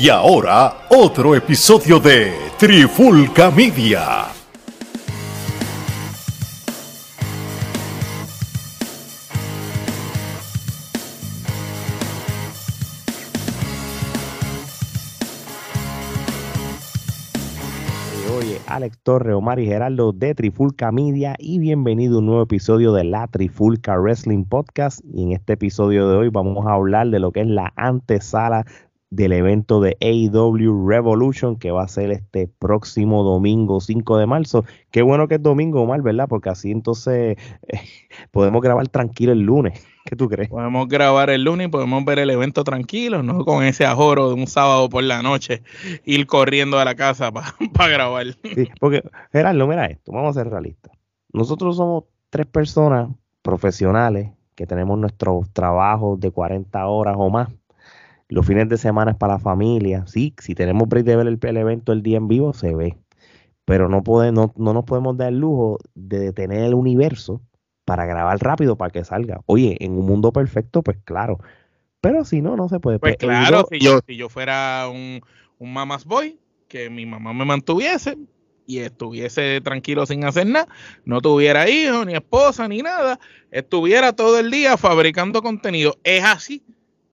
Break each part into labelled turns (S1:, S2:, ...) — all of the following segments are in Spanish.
S1: Y ahora, otro episodio de Trifulca Media.
S2: Oye, Alex Torre, Omar y Geraldo de Trifulca Media y bienvenido a un nuevo episodio de la Trifulca Wrestling Podcast. Y en este episodio de hoy vamos a hablar de lo que es la antesala del evento de AEW Revolution que va a ser este próximo domingo 5 de marzo. Qué bueno que es domingo, Omar, ¿verdad? Porque así entonces eh, podemos grabar tranquilo el lunes. ¿Qué tú crees?
S3: Podemos grabar el lunes y podemos ver el evento tranquilo, no con ese ajoro de un sábado por la noche, ir corriendo a la casa para grabar.
S2: Sí, porque, Gerardo, mira esto, vamos a ser realistas. Nosotros somos tres personas profesionales que tenemos nuestros trabajos de 40 horas o más los fines de semana es para la familia. Sí, si tenemos break de ver el, evento el día en vivo, se ve. Pero no, no, nos podemos dar el lujo de detener el universo para grabar rápido para que salga. Oye, en un mundo perfecto, pues claro. Pero si no, no se puede.
S3: Pues, claro, si yo, si yo fuera un, un mamás boy, que mi mamá me mantuviese y estuviese tranquilo sin hacer nada, no tuviera hijos, ni esposa, ni nada, estuviera todo el día fabricando contenido. Es así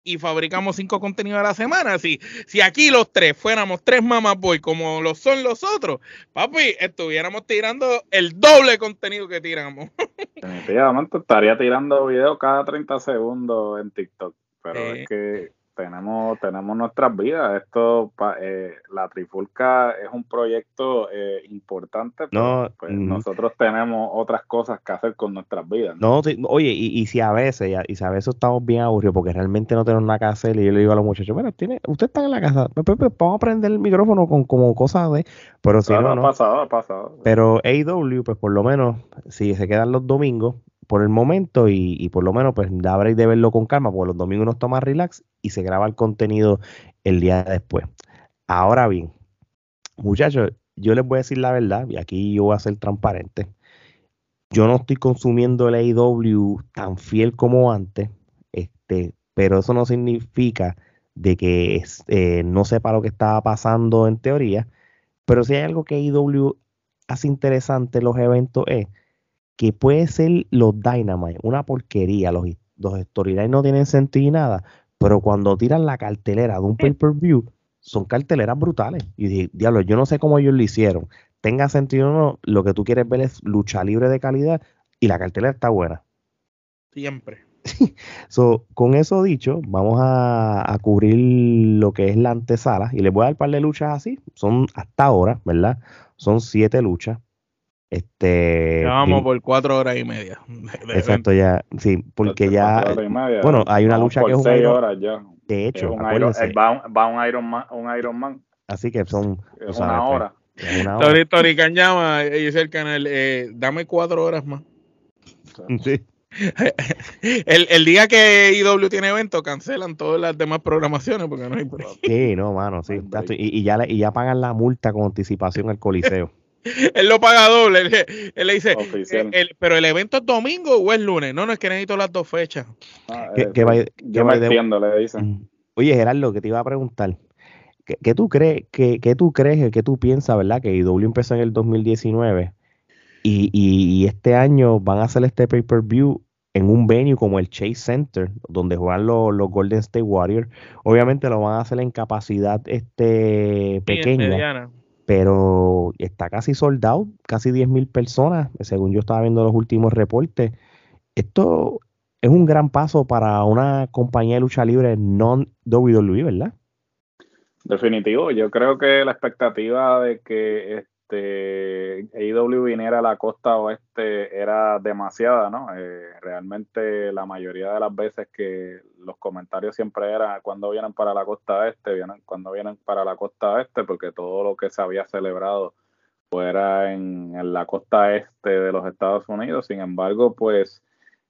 S3: y fabricamos cinco contenidos a la semana. Si, si aquí los tres fuéramos tres mamás boy como lo son los otros, papi, estuviéramos tirando el doble contenido que tiramos.
S4: Definitivamente estaría tirando videos cada 30 segundos en TikTok, pero es que tenemos, tenemos nuestras vidas. Esto, eh, la Trifulca es un proyecto eh, importante, pero pues, mm. nosotros tenemos otras cosas que hacer con nuestras vidas.
S2: No, oye, y, si a veces, y a veces estamos bien aburridos porque realmente no tenemos nada que hacer, y yo le digo a los muchachos, bueno, tiene, usted está en la casa, pues, pues, pues, vamos a prender el micrófono con como cosas de, pero si no,
S4: ha pasado, ha pasado.
S2: Pero AW, pues por lo menos, si se quedan los domingos, por el momento y, por lo menos pues da de verlo con calma, porque los domingos nos toma relax y se graba el contenido el día después. Ahora bien, muchachos, yo les voy a decir la verdad, y aquí yo voy a ser transparente. Yo no estoy consumiendo el AEW tan fiel como antes, este, pero eso no significa de que eh, no sepa lo que estaba pasando en teoría. Pero si hay algo que AEW hace interesante en los eventos es que puede ser los Dynamite, una porquería, los, los storylines no tienen sentido y nada, pero cuando tiran la cartelera de un pay-per-view, son carteleras brutales. Y diablo, yo no sé cómo ellos lo hicieron. Tenga sentido o no, lo que tú quieres ver es lucha libre de calidad y la cartelera está buena.
S3: Siempre.
S2: so, con eso dicho, vamos a, a, cubrir lo que es la antesala y les voy a dar un par de luchas así. Son hasta ahora, ¿verdad? Son siete luchas. Este,
S3: ya vamos por cuatro horas y media.
S2: exacto, ya, sí, porque ya, bueno, hay una lucha que es un
S4: seis horas ya.
S2: De hecho,
S4: un Iron, va, un, Iron Man, un Iron Man.
S2: Así que son
S4: es una, hora.
S3: Tori, Tori llama y dice el canal, eh, dame cuatro horas más. Sí. El, el, día que IW tiene evento, cancelan todas las demás programaciones porque no hay
S2: Sí, no, mano, sí. Y, y, ya, y ya pagan la multa con anticipación al coliseo.
S3: él lo paga doble. Él, le dice, eh, pero el evento es domingo o es lunes. No, no es que necesito las dos fechas.
S4: Ah, eh, yo me entiendo, le dicen.
S2: Oye, Gerardo, que te iba a preguntar. ¿Qué, tú crees, qué, qué tú crees, qué tú piensas, verdad? Que IW empezó en el 2019 y, y, este año van a hacer este pay-per-view en un venue como el Chase Center, donde juegan los, los, Golden State Warriors. Obviamente lo van a hacer en capacidad este pequeña pero está casi soldado, casi 10.000 personas, según yo estaba viendo los últimos reportes. Esto es un gran paso para una compañía de lucha libre non-WWE, ¿verdad?
S4: Definitivo, yo creo que la expectativa de que este, AEW viniera a la costa oeste era demasiada, ¿no? Eh, realmente la mayoría de las veces que los comentarios siempre eran cuando vienen para la costa este, vienen, cuando vienen para la costa este, porque todo lo que se había celebrado fuera en, en la costa este de los Estados Unidos. Sin embargo, pues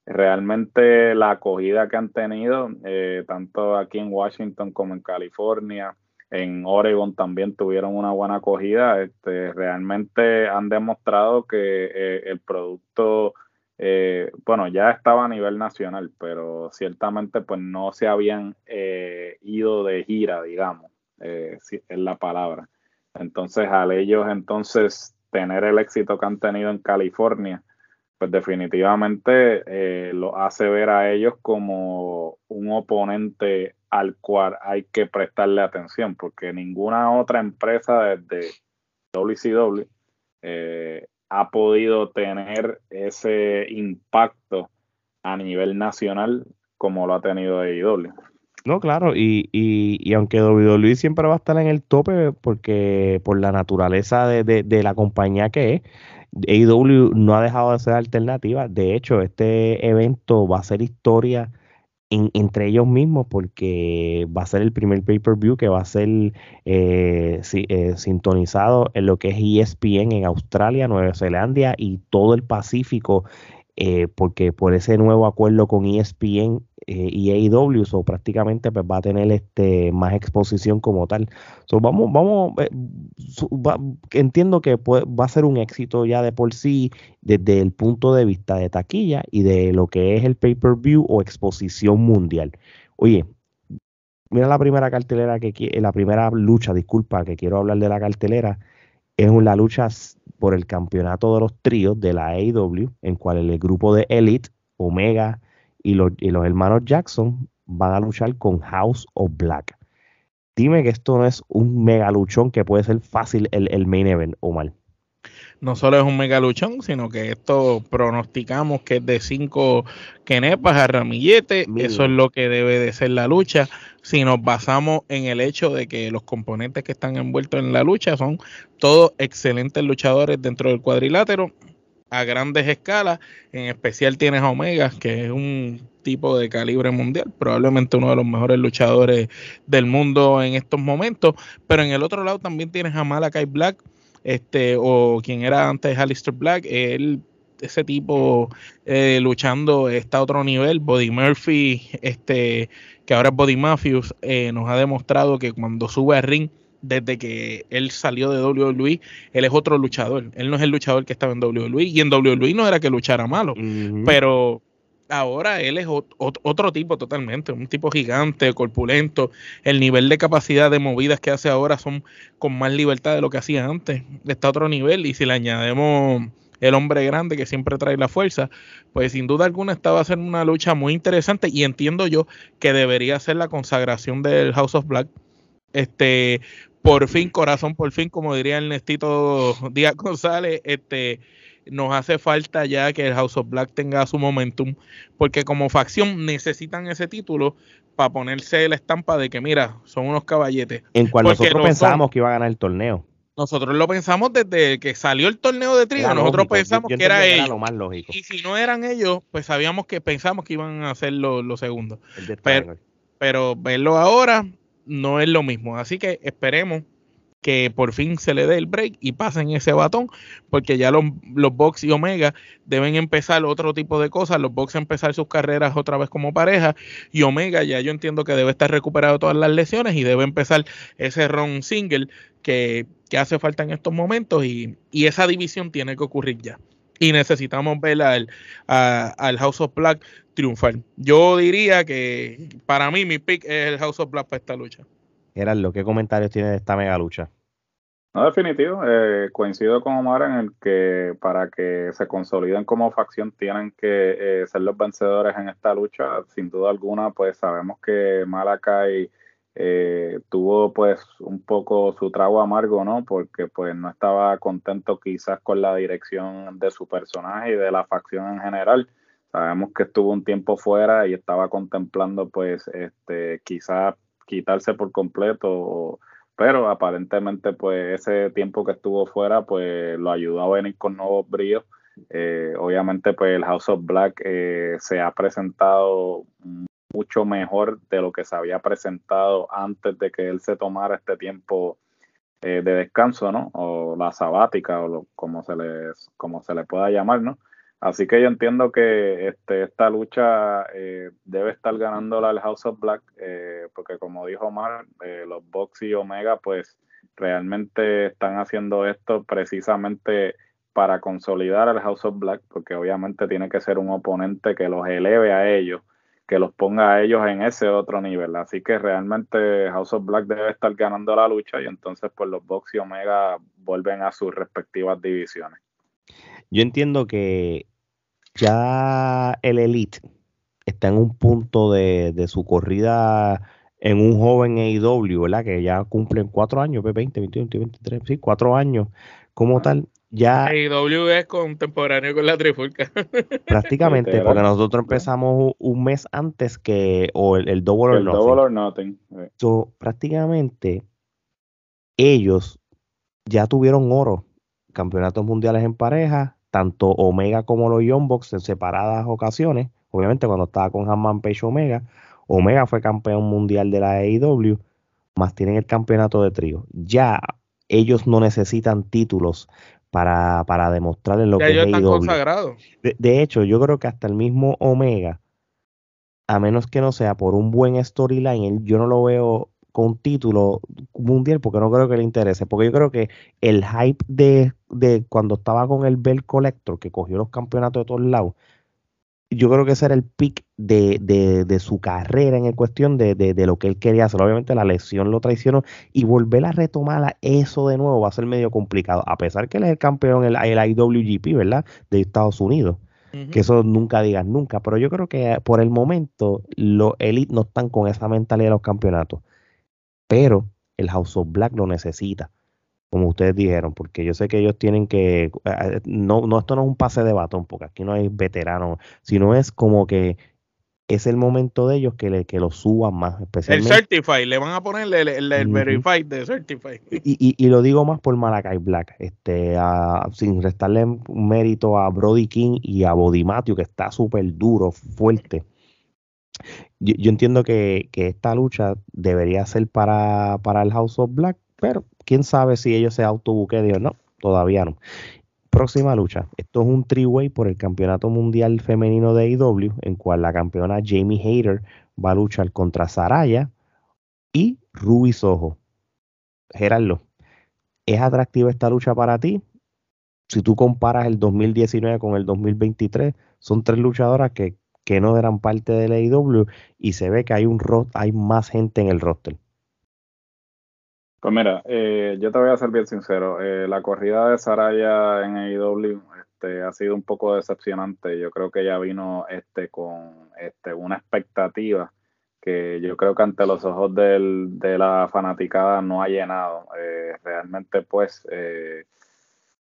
S4: realmente la acogida que han tenido, eh, tanto aquí en Washington como en California, en Oregon también tuvieron una buena acogida. Este, realmente han demostrado que eh, el producto, eh, bueno, ya estaba a nivel nacional, pero ciertamente pues no se habían eh, ido de gira, digamos. eh, es la palabra. Entonces, al ellos entonces tener el éxito que han tenido en California, pues definitivamente eh, lo hace ver a ellos como un oponente al cual hay que prestarle atención, porque ninguna otra empresa desde WCW eh, ha podido tener ese impacto a nivel nacional como lo ha tenido AEW.
S2: No, claro, y, y, y, aunque WWE siempre va a estar en el tope porque por la naturaleza de, de, la compañía que es, AEW no ha dejado de ser alternativa. De hecho, este evento va a ser historia entre ellos mismos porque va a ser el primer pay-per-view que va a ser eh, eh, sintonizado en lo que es ESPN en Australia, Nueva Zelanda y todo el Pacífico eh, porque por ese nuevo acuerdo con ESPN eh, y AEW, so prácticamente pues, va a tener este más exposición como tal. So, vamos, vamos, eh, entiendo que va a ser un éxito ya de por sí desde el punto de vista de taquilla y de lo que es el pay-per-view o exposición mundial. Oye, mira la primera cartelera que la primera lucha, disculpa, que quiero hablar de la cartelera, es una lucha por el campeonato de los tríos de la AEW, en cual el grupo de Elite, Omega y los, los hermanos Jackson van a luchar con House of Black. Dime que esto no es un mega luchón que puede ser fácil el, el main event, Omar
S3: no solo es un mega luchón, sino que esto pronosticamos que es de cinco quenepas a ramillete. Eso es lo que debe de ser la lucha. Si nos basamos en el hecho de que los componentes que están envueltos en la lucha son todos excelentes luchadores dentro del cuadrilátero a grandes escalas. En especial tienes a Omega, que es un tipo de calibre mundial, probablemente uno de los mejores luchadores del mundo en estos momentos. Pero en el otro lado también tienes a Malakai Black este, o quien era antes Alistair Black, él, ese tipo eh, luchando está a otro nivel. Body Murphy, este, que ahora es Body Matthews, eh, nos ha demostrado que cuando sube al ring, desde que él salió de WWE, él es otro luchador. Él no es el luchador que estaba en WWE. Y en WWE no era que luchara malo, pero ahora él es otro tipo totalmente, un tipo gigante, corpulento. El nivel de capacidad de movidas que hace ahora son con más libertad de lo que hacía antes. Está a otro nivel y si le añadimos el hombre grande que siempre trae la fuerza, pues sin duda alguna esta va a ser una lucha muy interesante y entiendo yo que debería ser la consagración del House of Black. Este, por fin, corazón, por fin, como diría el Nestito Díaz González, este, nos hace falta ya que el House of Black tenga su momentum, porque como facción necesitan ese título para ponerse la estampa de que, mira, son unos caballetes.
S2: En cual nosotros pensábamos que iba a ganar el torneo.
S3: Nosotros lo pensamos desde que salió el torneo de trigo, nosotros pensamos que era ellos. lo más lógico. Y si no eran ellos, pues sabíamos que pensamos que iban a ser los lo segundos. Pero, pero verlo ahora no es lo mismo. Así que esperemos que por fin se le dé el break y pasen ese batón, porque ya los, los Box y Omega deben empezar otro tipo de cosas, los Box empezar sus carreras otra vez como pareja y Omega ya yo entiendo que debe estar recuperado todas las lesiones y debe empezar ese run single que, hace falta en estos momentos y, esa división tiene que ocurrir ya. Y necesitamos ver al, al House of Black triunfar. Yo diría que para mí mi pick es el House of Black para esta lucha.
S2: lo ¿qué comentarios tiene de esta mega lucha?
S4: No, definitivo. Eh, coincido con Omar en el que para que se consoliden como facción tienen que eh, ser los vencedores en esta lucha. Sin duda alguna, pues sabemos que Malakai eh, tuvo pues un poco su trago amargo, ¿no? Porque pues no estaba contento quizás con la dirección de su personaje y de la facción en general. Sabemos que estuvo un tiempo fuera y estaba contemplando pues este quizás quitarse por completo pero aparentemente pues ese tiempo que estuvo fuera pues lo ayudó a venir con nuevos bríos. Eh, obviamente pues el House of Black eh, se ha presentado mucho mejor de lo que se había presentado antes de que él se tomara este tiempo eh, de descanso, ¿no? O la sabática o lo, como se les como se le pueda llamar, ¿no? Así que yo entiendo que este, esta lucha eh, debe estar ganándola el House of Black, eh, porque como dijo Omar, eh, los Box y Omega pues realmente están haciendo esto precisamente para consolidar al House of Black, porque obviamente tiene que ser un oponente que los eleve a ellos que los ponga a ellos en ese otro nivel. Así que realmente House of Black debe estar ganando la lucha y entonces pues los Bucks y Omega vuelven a sus respectivas divisiones.
S2: Yo entiendo que ya el Elite está en un punto de, su corrida en un joven AEW, ¿verdad? Que ya cumplen cuatro años, 20, 21, 23, sí, cuatro años como tal. Ya
S3: AEW es contemporáneo con la trifulca.
S2: Prácticamente, porque nosotros empezamos un mes antes que o el, Double,
S4: or, nothing.
S2: prácticamente ellos ya tuvieron oro, campeonatos mundiales en pareja, tanto Omega como los Young Bucks en separadas ocasiones. Obviamente cuando estaba con Hanman Page Omega, Omega fue campeón mundial de la AEW, más tienen el campeonato de trío. Ya ellos no necesitan títulos para, para demostrarles lo que es AEW. De, de, hecho, yo creo que hasta el mismo Omega, a menos que no sea por un buen storyline, yo no lo veo con título mundial porque no creo que le interese. Porque yo creo que el hype de, de cuando estaba con el Bell Collector, que cogió los campeonatos de todos lados, yo creo que ese era el pick de, de, su carrera en cuestión de, de, lo que él quería hacer. Obviamente la lesión lo traicionó y volver a retomar eso de nuevo va a ser medio complicado, a pesar que él es el campeón, el, el IWGP, ¿verdad? De Estados Unidos. Que eso nunca digas nunca, pero yo creo que por el momento los Elite no están con esa mentalidad de los campeonatos, pero el House of Black lo necesita como ustedes dijeron, porque yo sé que ellos tienen que, no, no, esto no es un pase de batón, porque aquí no hay veteranos, sino es como que es el momento de ellos que, le, que lo suban más, especialmente.
S3: El Certify, le van a ponerle el, el, Verify de Certify.
S2: Y, y, lo digo más por Malakai Black, este, sin restarle mérito a Brody King y a Body Matthew, que está súper duro, fuerte. Yo, entiendo que, que, esta lucha debería ser para, para el House of Black, pero quién sabe si ellos se autobuqueen o no, todavía no. Próxima lucha. Esto es un three-way por el Campeonato Mundial Femenino de AEW, en cual la campeona Jamie Hayter va a luchar contra Saraya y Ruby Soho. Gerardo, ¿es atractiva esta lucha para ti? Si tú comparas el 2019 con el 2023, son tres luchadoras que, que no eran parte del AEW y se ve que hay, un, hay más gente en el roster.
S4: Pues mira, eh, yo te voy a ser bien sincero. Eh, la corrida de Saraya en AEW este, ha sido un poco decepcionante. Yo creo que ella vino este, con este, una expectativa que yo creo que ante los ojos del, de la fanaticada no ha llenado. Eh, realmente, pues,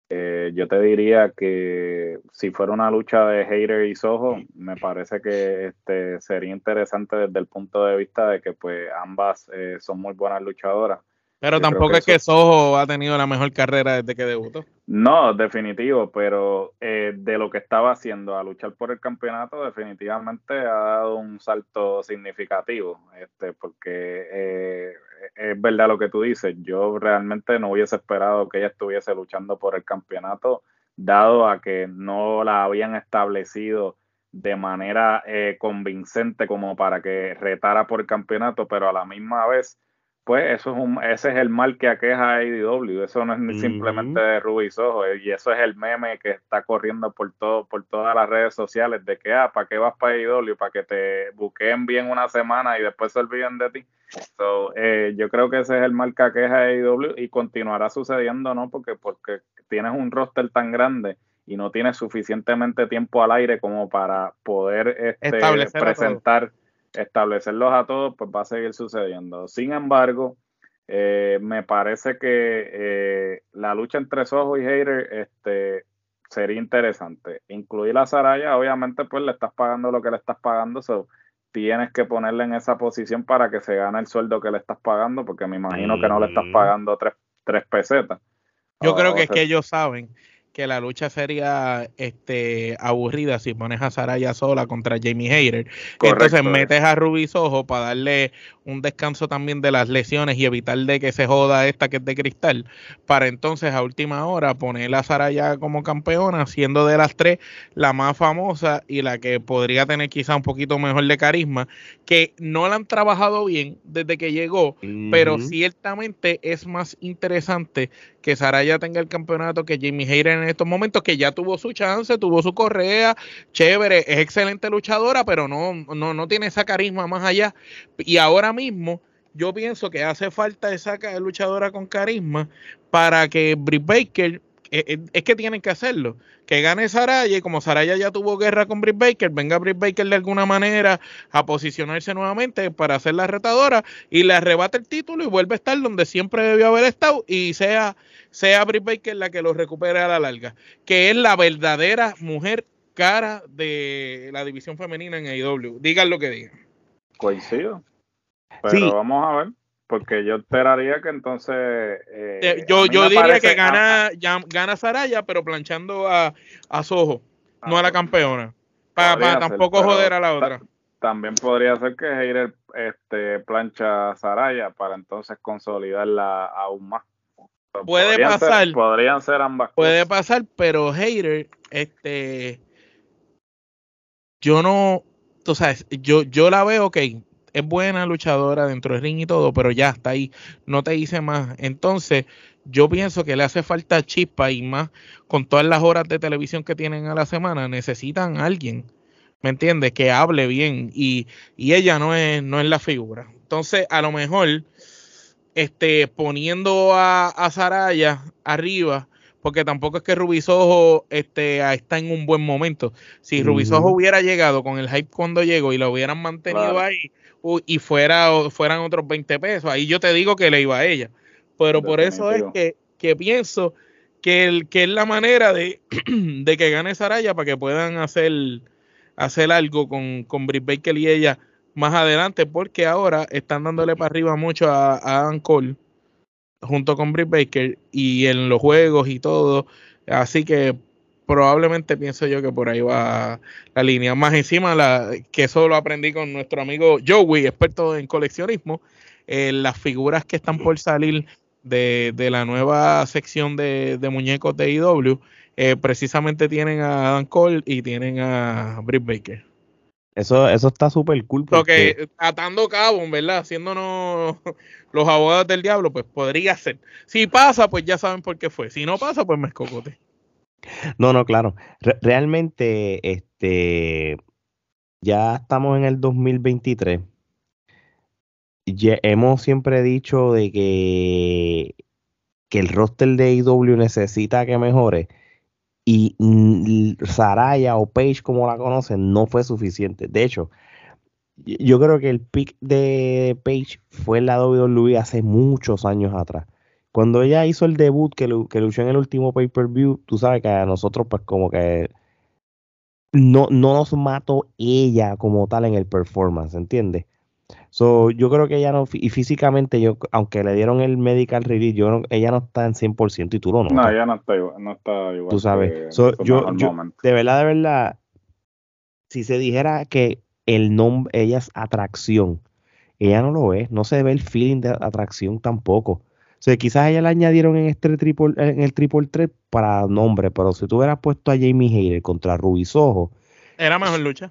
S4: yo te diría que si fuera una lucha de Hater y Soho, me parece que este, sería interesante desde el punto de vista de que pues ambas son muy buenas luchadoras
S3: pero tampoco es que Soho ha tenido la mejor carrera desde que debutó.
S4: No, definitivo, pero eh, de lo que estaba haciendo a luchar por el campeonato, definitivamente ha dado un salto significativo, este, porque eh, es verdad lo que tú dices, yo realmente no hubiese esperado que ella estuviese luchando por el campeonato, dado a que no la habían establecido de manera eh, convincente como para que retara por el campeonato, pero a la misma vez pues eso es un, ese es el mal que aqueja a AEW, eso no es simplemente de Ruby Soho, eh, y eso es el meme que está corriendo por todo, por todas las redes sociales, de que ah, ¿para qué vas para AEW? Para que te buqueen bien una semana y después se olviden de ti. So, eh, yo creo que ese es el mal que aqueja a AEW y continuará sucediendo, ¿no? Porque, porque tienes un roster tan grande y no tienes suficientemente tiempo al aire como para poder este, presentar establecerlos a todos, pues va a seguir sucediendo. Sin embargo, eh, me parece que eh, la lucha entre Soho y Hater este, sería interesante. Incluir a Saraya, obviamente, pues le estás pagando lo que le estás pagando, so, tienes que ponerle en esa posición para que se gane el sueldo que le estás pagando, porque me imagino que no le estás pagando tres, tres pesetas.
S3: Yo creo que es que ellos saben que la lucha sería este aburrida si pones a Saraya sola contra Jamie Hayter. Entonces metes a Ruby Soho para darle un descanso también de las lesiones y evitar de que se joda esta que es de cristal, para entonces a última hora poner a Saraya como campeona, siendo de las tres la más famosa y la que podría tener quizá un poquito mejor de carisma, que no la han trabajado bien desde que llegó, pero ciertamente es más interesante que Saraya tenga el campeonato que Jamie Hayter en estos momentos, que ya tuvo su chance, tuvo su correa, chévere, es excelente luchadora, pero no, no, no tiene esa carisma más allá. Y ahora mismo yo pienso que hace falta esa luchadora con carisma para que Britt Baker eh, eh, es que tienen que hacerlo. Que gane Saraya y como Saraya ya tuvo guerra con Britt Baker, venga Britt Baker de alguna manera a posicionarse nuevamente para hacer la retadora y le arrebate el título y vuelve a estar donde siempre debió haber estado y sea, sea Britt Baker la que lo recupere a la larga. Que es la verdadera mujer cara de la división femenina en AEW. Digan lo que digan.
S4: Coincido. Pero vamos a ver porque yo esperaría que entonces.
S3: Eh, yo yo diría que gana, ya, gana Saraya, pero planchando a, a Soho, ah, no a la campeona. Para tampoco joder a la otra.
S4: También podría ser que Heider este, plancha a Saraya para entonces consolidarla aún más.
S3: Puede pasar.
S4: podrían ser ambas
S3: Puede pasar, pero Heider, este. Yo no. Tú sabes, yo, yo la veo, ok es buena luchadora dentro del ring y todo, pero ya está ahí, no te hice más. Entonces, yo pienso que le hace falta chispa y más con todas las horas de televisión que tienen a la semana, necesitan a alguien, ¿me entiendes? Que hable bien y, y, ella no es, no es la figura. Entonces, a lo mejor, este, poniendo a, a Saraya arriba, porque tampoco es que Rubisojo este, está en un buen momento. Si Rubisojo hubiera llegado con el hype cuando llegó y lo hubieran mantenido ahí, y fuera, fueran otros 20 pesos. Ahí yo te digo que le iba a ella. Pero por eso es que, que pienso que, el, que es la manera de, de que gane Saraya para que puedan hacer, hacer algo con, con Britt Baker y ella más adelante, porque ahora están dándole para arriba mucho a, a Adam Cole junto con Britt Baker y en los juegos y todo. Así que probablemente pienso yo que por ahí va la línea. Más encima, la, que eso lo aprendí con nuestro amigo Joey, experto en coleccionismo, eh, las figuras que están por salir de, la nueva sección de, muñecos de IW, eh, precisamente tienen a Adam Cole y tienen a Britt Baker.
S2: Eso, eso está súper cool.
S3: Porque atando cabos, ¿verdad? Haciéndonos los abogados del diablo, pues podría ser. Si pasa, pues ya saben por qué fue. Si no pasa, pues me escocote.
S2: No, no, claro. realmente, este, ya estamos en el 2023. Ya hemos siempre dicho de que, que el roster de IW necesita que mejore y Saraya o Page como la conocen no fue suficiente. De hecho, yo creo que el pick de Page fue en la WWE hace muchos años atrás. Cuando ella hizo el debut que, que luchó en el último pay-per-view, tú sabes que a nosotros pues como que no, no nos mató ella como tal en el performance, ¿entiendes? So, yo creo que ella no, y físicamente, yo aunque le dieron el medical release, yo ella no está en 100% y tú lo
S4: notas. No, ella no está igual. No está igual
S2: tú sabes, yo, yo, de verdad, de verdad, si se dijera que el nombre, ella es atracción, ella no lo es, no se ve el feeling de atracción tampoco sea, quizás ella la añadieron en este triple, en el triple 3 para nombre, pero si tú hubieras puesto a Jamie Hayter contra Ruby Soho.
S3: Era mejor lucha.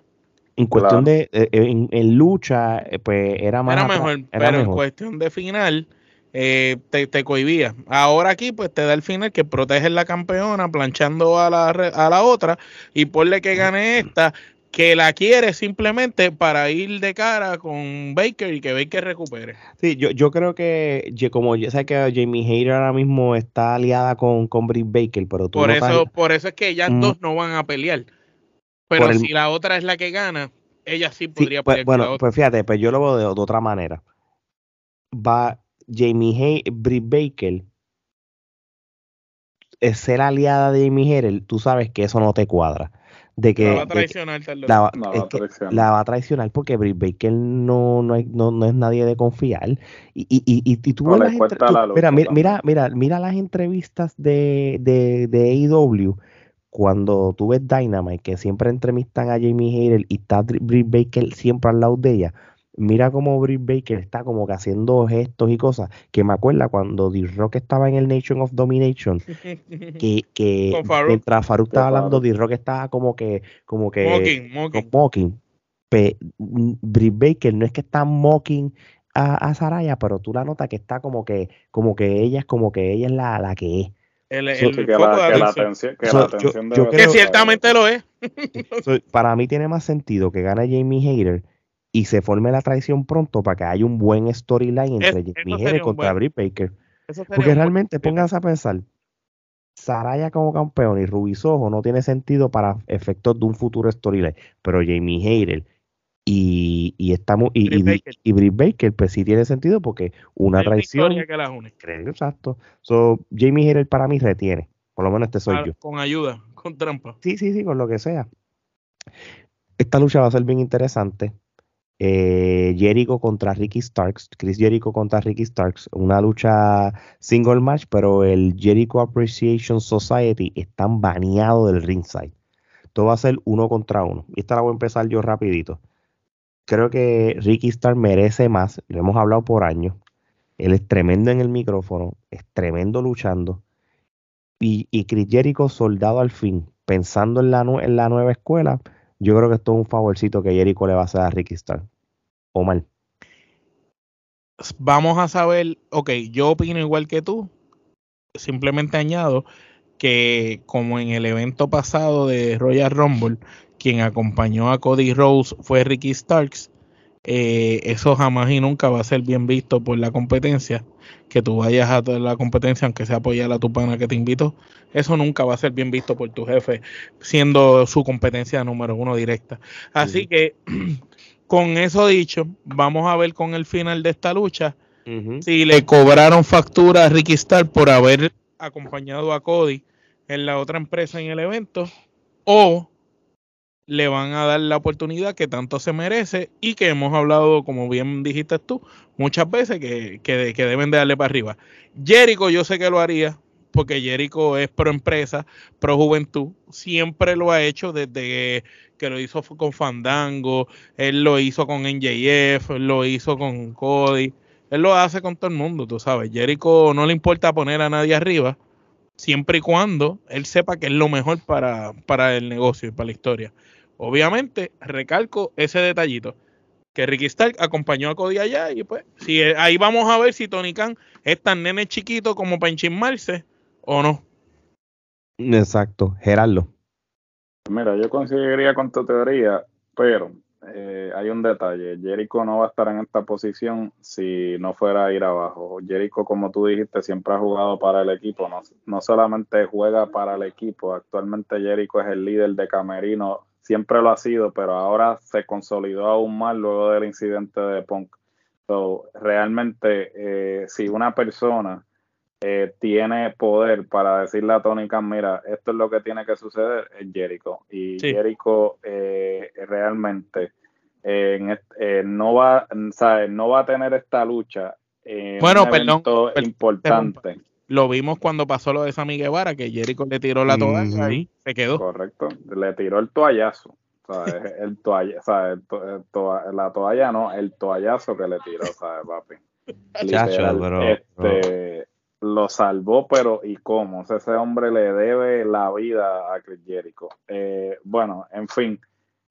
S2: En cuestión de, eh, eh, en, lucha, eh, pues era más.
S3: Era mejor, pero en cuestión de final, te, te, cohibía. Ahora aquí, pues te da el final que protege la campeona, planchando a la, a la otra, y ponle que gane esta, que la quiere simplemente para ir de cara con Baker y que Baker recupere.
S2: Sí, yo, yo creo que como ya sé que Jamie Hayter ahora mismo está aliada con, con Britt Baker, pero tú
S3: por eso por eso es que ellas dos no van a pelear. Pero si la otra es la que gana, ella sí podría
S2: pues, pelear. Bueno, pues fíjate, pues yo lo veo de, otra manera. Va Jamie Hayter, Britt Baker ser aliada de Jamie Hayter, tú sabes que eso no te cuadra de que la va a traicionar, la, va, a traicionar. porque Britt Baker no, no, no, es nadie de confiar. Y, y, y, y tú, las mira, mira, mira, mira, las entrevistas de, de, de AEW cuando tú ves Dynamite que siempre entrevistan a Jamie Hayter y está Britt Baker siempre al lado de ella mira cómo Britt Baker está como que haciendo gestos y cosas que me acuerda cuando D-Rock estaba en el Nation of Domination que, que mientras Farouk estaba hablando D-Rock estaba como que como que mocking, mocking. Britt Baker no es que está mocking a, a, Saraya pero tú la notas que está como que como que ella es como que ella es la, la que es
S3: el, el
S4: que, la, que
S3: atención.
S4: atención, que
S2: So,
S4: la
S2: yo-
S4: atención
S2: yo
S4: debe
S3: que
S2: creo-
S3: ciertamente lo es.
S2: So, para mí tiene más sentido que gane Jamie Hayter y se forme la traición pronto para que haya un buen storyline entre
S3: Es-
S2: Hayter
S3: un
S2: contra
S3: buen-
S2: Britt Baker. Porque
S3: un buen-
S2: realmente, pónganse a pensar, Saraya como campeón y Rubisojo no tiene sentido para efectos de un futuro storyline, pero Jamie Hayter y, y, estamos, y,
S3: Britt
S2: y,
S3: Baker.
S2: y Britt Baker, pues sí tiene sentido porque una
S3: Hay
S2: traición,
S3: que las une.
S2: creo, exacto. So, Jamie Hayter para mí retiene, por lo menos este soy
S3: Ah,
S2: yo.
S3: Con ayuda, con trampa.
S2: Sí, sí, sí, con lo que sea. Esta lucha va a ser bien interesante. Eh, Jericho contra Ricky Starks, Chris Jericho contra Ricky Starks, una lucha single match, pero el Jericho Appreciation Society están baneado del ringside. Todo va a ser uno contra uno. Y esta la voy a empezar yo rapidito. Creo que Ricky Starks merece más, lo hemos hablado por años. Él es tremendo en el micrófono, es tremendo luchando. Y, y Chris Jericho, soldado al fin, pensando en la, en la nueva escuela, yo creo que esto es un favorcito que Jericho le va a hacer a Ricky Starks. O mal.
S3: Vamos a saber, ok, yo opino igual que tú. Simplemente añado que como en el evento pasado de Royal Rumble, quien acompañó a Cody Rose fue Ricky Starks. eh, eso jamás y nunca va a ser bien visto por la competencia. Que tú vayas a toda la competencia, aunque sea apoyar a tu pana que te invitó, eso nunca va a ser bien visto por tu jefe, siendo su competencia número uno directa. Así que, con eso dicho, vamos a ver con el final de esta lucha si le cobraron factura a Ricky Starr por haber acompañado a Cody en la otra empresa en el evento o le van a dar la oportunidad que tanto se merece y que hemos hablado, como bien dijiste tú, muchas veces que, que, que deben de darle para arriba. Jericho yo sé que lo haría porque Jericho es pro empresa, pro juventud, siempre lo ha hecho desde que, lo hizo con Fandango, él lo hizo con NJF, él lo hizo con Cody, él lo hace con todo el mundo, tú sabes. Jericho no le importa poner a nadie arriba, siempre y cuando él sepa que es lo mejor para, para el negocio y para la historia. Obviamente, recalco ese detallito, que Ricky Stark acompañó a Cody allá y pues, si ahí vamos a ver si Tony Khan es tan nene chiquito como para enchismarse o no.
S2: Exacto, Gerardo.
S4: Mira, yo coincidiría con tu teoría, pero eh, hay un detalle. Jericho no va a estar en esta posición si no fuera a ir abajo. Jericho, como tú dijiste, siempre ha jugado para el equipo. No, no solamente juega para el equipo. Actualmente Jericho es el líder de Camerino. Siempre lo ha sido, pero ahora se consolidó aún más luego del incidente de Punk. So, realmente, eh, si una persona eh, tiene poder para decirle a Tony Khan, mira, esto es lo que tiene que suceder, es Jericho. Y
S3: Sí.
S4: Jericho eh, realmente eh, en eh, no, va, ¿sabes? no va a tener esta lucha en
S3: Bueno,
S4: un
S3: perdón,
S4: evento
S3: per-
S4: importante.
S3: Lo vimos cuando pasó lo de Sammy Guevara, que Jericho le tiró la toalla y se quedó.
S4: Correcto. Le tiró el toallazo. ¿sabes? El toalla, ¿sabes? El to- el toa- la toalla no, el toallazo que le tiró, ¿sabes, papi?
S2: Chacho, bro,
S4: este, lo salvó, pero ¿y cómo? Ese hombre le debe la vida a Chris Jericho. Eh, bueno, en fin,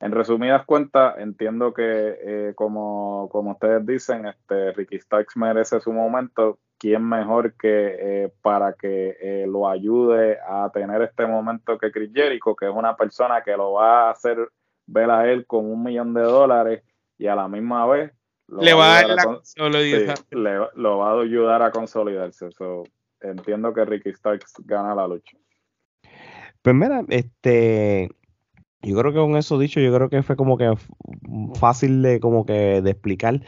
S4: en resumidas cuentas, entiendo que eh, como, como ustedes dicen, este Ricky Starks merece su momento. ¿Quién mejor que eh, para que eh, lo ayude a tener este momento que Chris Jericho, que es una persona que lo va a hacer ver a él con un millón de dólares y a la misma vez lo
S3: Le va a dar
S4: ayudar
S3: la
S4: Sí, le- lo va a ayudar a consolidarse. So, entiendo que Ricky Starks gana la lucha.
S2: Pues mira, este, yo creo que con eso dicho, yo creo que fue como que fácil de como que de explicar.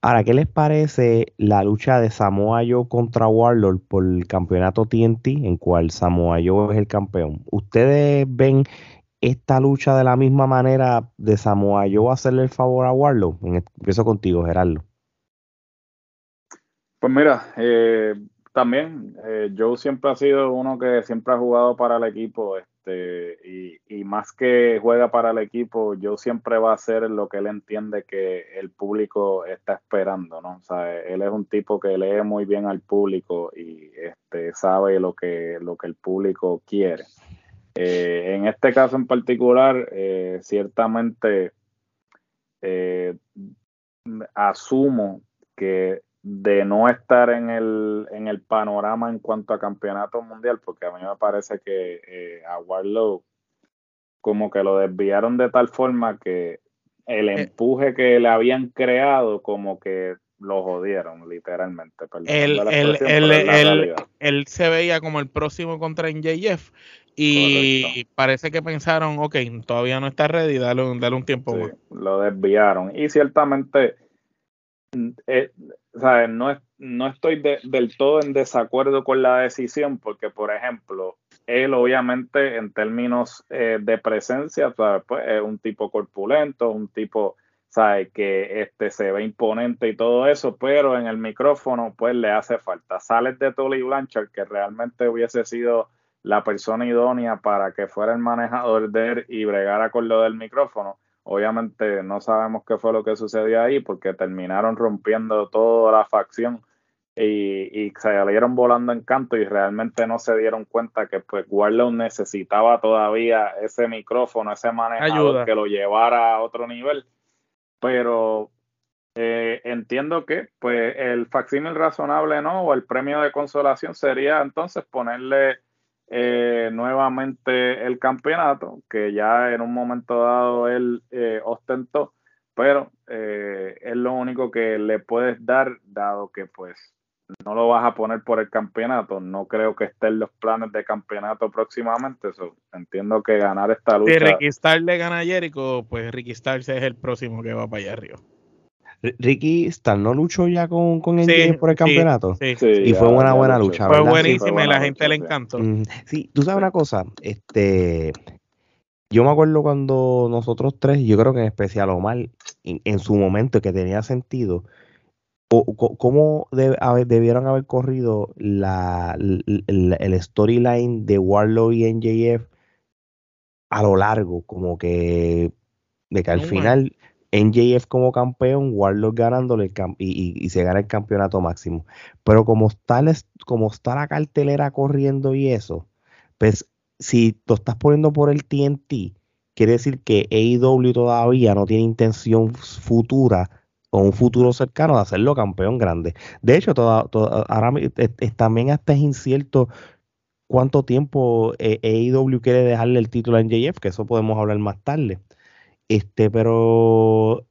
S2: Ahora, ¿qué les parece la lucha de Samoa Joe contra Warlord por el campeonato TNT, en cual Samoa Joe es el campeón? ¿Ustedes ven esta lucha de la misma manera de Samoa Joe hacerle el favor a Warlord? En- Empiezo contigo, Gerardo.
S4: Pues mira, eh, también eh, Joe siempre ha sido uno que siempre ha jugado para el equipo, este, y, y más que juega para el equipo, Joe siempre va a hacer lo que él entiende que el público está esperando, ¿no? O sea, él es un tipo que lee muy bien al público y este, sabe lo que, lo que el público quiere. Eh, en este caso en particular, eh, ciertamente eh, asumo que de no estar en el, en el panorama en cuanto a campeonato mundial, porque a mí me parece que eh, a Warlow como que lo desviaron de tal forma que el
S3: Eh.
S4: empuje que le habían creado como que lo jodieron, literalmente.
S3: Él, él, él, él se veía como el próximo contra NJF y
S4: Correcto.
S3: parece que pensaron, ok, todavía no está ready, dale, dale un tiempo
S4: Sí, lo desviaron. Y ciertamente, eh, ¿sabes? No, es- no estoy de- del todo en desacuerdo con la decisión, porque, por ejemplo, él obviamente en términos eh, de presencia, ¿sabes? Pues, es un tipo corpulento, un tipo, ¿sabes? Que este, se ve imponente y todo eso, pero en el micrófono, pues le hace falta. Sales de Tully Blanchard, que realmente hubiese sido la persona idónea para que fuera el manejador de él y bregara con lo del micrófono. Obviamente no sabemos qué fue lo que sucedió ahí porque terminaron rompiendo toda la facción y, y salieron volando en canto y realmente no se dieron cuenta que pues Warlow necesitaba todavía ese micrófono, ese manejador
S3: Ayuda.
S4: que lo llevara a otro nivel. Pero eh, entiendo que pues el facsímil razonable no, o el premio de consolación sería entonces ponerle eh, nuevamente el campeonato, que ya en un momento dado él eh, ostentó, pero eh, es lo único que le puedes dar, dado que pues no lo vas a poner por el campeonato, no creo que esté en los planes de campeonato próximamente, so, entiendo que ganar esta lucha...
S3: Si Ricky Starr le gana a Jericho, pues Ricky Starr es el próximo que va para allá arriba.
S2: Ricky Starr no luchó ya con, con
S3: Sí,
S2: NJF por el
S3: sí,
S2: campeonato.
S3: Sí,
S4: Sí,
S2: Y fue una buena lucha,
S3: fue
S2: ¿verdad?
S3: buenísima y
S4: buena
S3: la gente
S4: lucha,
S3: le encantó.
S2: Sí, tú sabes una cosa, este, yo me acuerdo cuando nosotros tres, yo creo que en especial Omar, en, en su momento que tenía sentido, o- co- cómo de- haber- debieron haber corrido la, el storyline de Warlow y NJF a lo largo, como que de que al final NJF como campeón, Warlock ganándole y, y- y se gana el campeonato máximo. Pero como está, como está la cartelera corriendo y eso, pues si lo estás poniendo por el TNT, quiere decir que AEW todavía no tiene intención futura o un futuro cercano de hacerlo campeón grande. De hecho, toda, toda- ahora es- es- también hasta es incierto cuánto tiempo eh, AEW quiere dejarle el título a NJF, que eso podemos hablar más tarde. Este, pero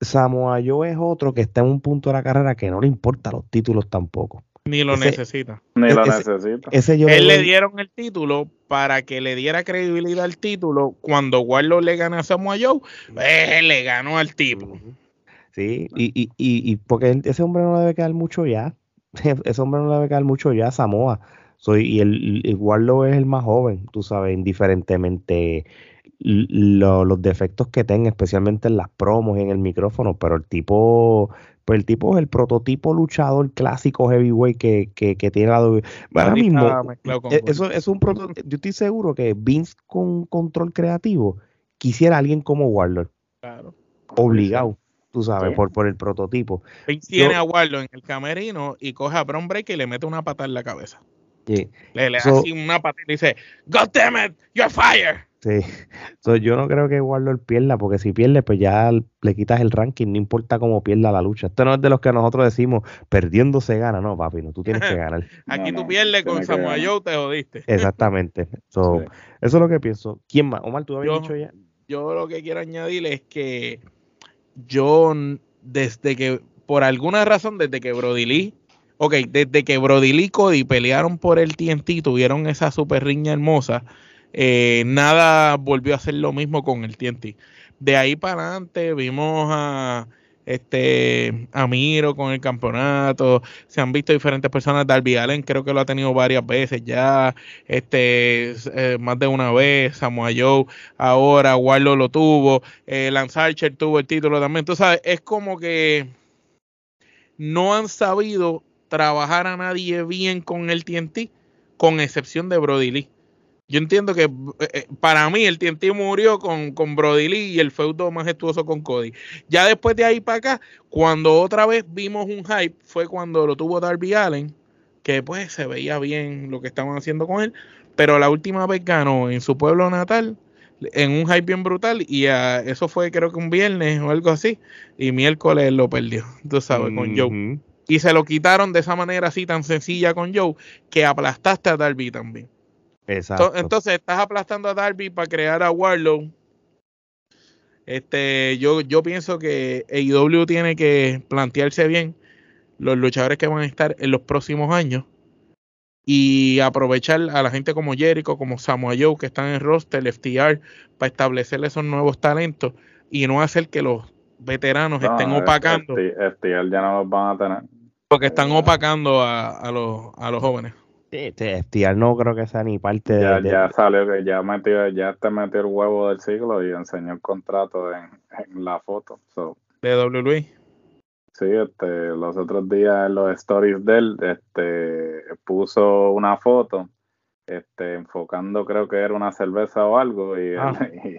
S2: Samoa Joe es otro que está en un punto de la carrera que no le importa los títulos tampoco.
S3: Ni lo
S2: Ese-
S3: necesita.
S4: Ni lo
S2: ese-
S4: necesita.
S2: Ese yo
S3: Él le dieron el título para que le diera credibilidad al título. Cuando Warlock le gana a Samoa Joe, eh, le ganó al tipo.
S2: Sí, y, y, y, y porque ese hombre no le debe quedar mucho ya. Ese hombre no le debe quedar mucho ya a Samoa. Soy, y el, el Warlock es el más joven, tú sabes, indiferentemente lo- los defectos que tenga, especialmente en las promos y en el micrófono, pero el tipo, pues el tipo es el prototipo luchador clásico heavyweight que, que, que tiene la W. Ahora mismo,
S3: Cody.
S2: eso es un proto, yo estoy seguro que Vince con control creativo quisiera a alguien como Warlord,
S3: Claro.
S2: obligado, tú sabes,
S4: Sí.
S2: por, por el prototipo.
S3: Vince tiene a Warlock en el camerino y coge a Bron Breaker y le mete una patada en la cabeza.
S2: Sí,
S3: Le, le
S2: So-
S3: así una patada y le dice, God damn it, you're fired.
S2: Sí. So, yo no creo que Warlord pierda, porque si pierde, pues ya le quitas el ranking, no importa cómo pierda la lucha. Esto no es de los que nosotros decimos, perdiendo se gana, no, papi, no, tú tienes que ganar.
S3: Aquí
S4: No,
S3: tú
S4: no,
S3: pierdes con Samoa. Joe, te jodiste.
S2: Exactamente. So,
S4: Sí.
S2: Eso es lo que pienso. ¿Quién más? Omar, tú habías
S3: Yo-
S2: dicho ya.
S3: Yo lo que quiero añadir es que yo, desde que, por alguna razón, desde que Brody Lee, ok, desde que Brody Lee y Cody pelearon por el TNT, tuvieron esa super riña hermosa, eh, nada volvió a ser lo mismo con el TNT. De ahí para adelante vimos a este a Miro con el campeonato, se han visto diferentes personas, Darby Allen creo que lo ha tenido varias veces ya, este eh, más de una vez, Samoa Joe ahora, Warlock lo tuvo, eh, Lance Archer tuvo el título también, tú sabes, es como que no han sabido trabajar a nadie bien con el TNT, con excepción de Brody Lee. Yo entiendo que eh, eh, para mí el TNT murió con, con Brody Lee y el feudo majestuoso con Cody. Ya después de ahí para acá, cuando otra vez vimos un hype, fue cuando lo tuvo Darby Allen, que pues se veía bien lo que estaban haciendo con él, pero la última vez ganó en su pueblo natal, en un hype bien brutal, y ah, eso fue creo que un viernes o algo así, y miércoles lo perdió, tú sabes, con Joe. Y se lo quitaron de esa manera así tan sencilla con Joe que aplastaste a Darby también.
S2: Exacto.
S3: Entonces estás aplastando a Darby para crear a Warlow. Este, yo, yo pienso que AEW tiene que plantearse bien los luchadores que van a estar en los próximos años y aprovechar a la gente como Jericho, como Samoa Joe, que están en roster, FTR, para establecer esos nuevos talentos y no hacer que los veteranos estén opacando.
S4: FTR ya no los van a tener.
S3: Porque están opacando a, a, los, a los jóvenes.
S2: Sí, FTR no creo que sea ni parte
S4: ya,
S2: de,
S4: Ya salió, que ya metió, ya te metió el huevo del siglo y enseñó el contrato en, en la foto. So.
S3: De WWE.
S4: Sí, este, los otros días en los stories de él, este, puso una foto, este, enfocando creo que era una cerveza o algo y,
S2: Ah.
S4: y,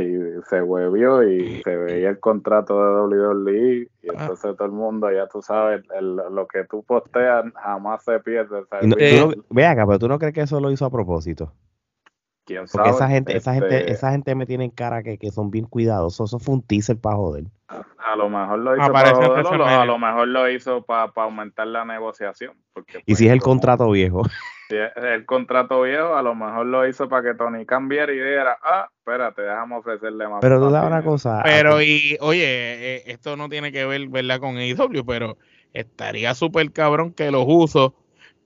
S4: y se huevió y se veía el contrato de WWE y
S3: Ah.
S4: entonces todo el mundo, ya tú sabes, el- lo que tú posteas jamás se pierde.
S2: no- ve acá, pero tú no crees que eso lo hizo a propósito.
S4: ¿quién
S2: Porque
S4: sabe?
S2: esa gente, esa gente,
S4: Este,
S2: esa gente me tiene en cara que, que son bien cuidadosos. Eso fue un teaser para joder.
S4: A lo mejor lo hizo para joderlo, a lo mejor lo hizo para aumentar la negociación. Porque,
S2: Y
S4: pues,
S2: si es el
S4: como-
S2: contrato viejo.
S4: Si es el contrato viejo, a lo mejor lo hizo para que Tony cambiara y dijera, ah, espérate, déjame ofrecerle más.
S2: Pero tú sabes una
S4: dinero".
S2: cosa.
S3: Pero
S2: ah,
S3: y, oye, eh, esto no tiene que ver, ¿verdad? Con AEW, pero estaría súper cabrón que los usos,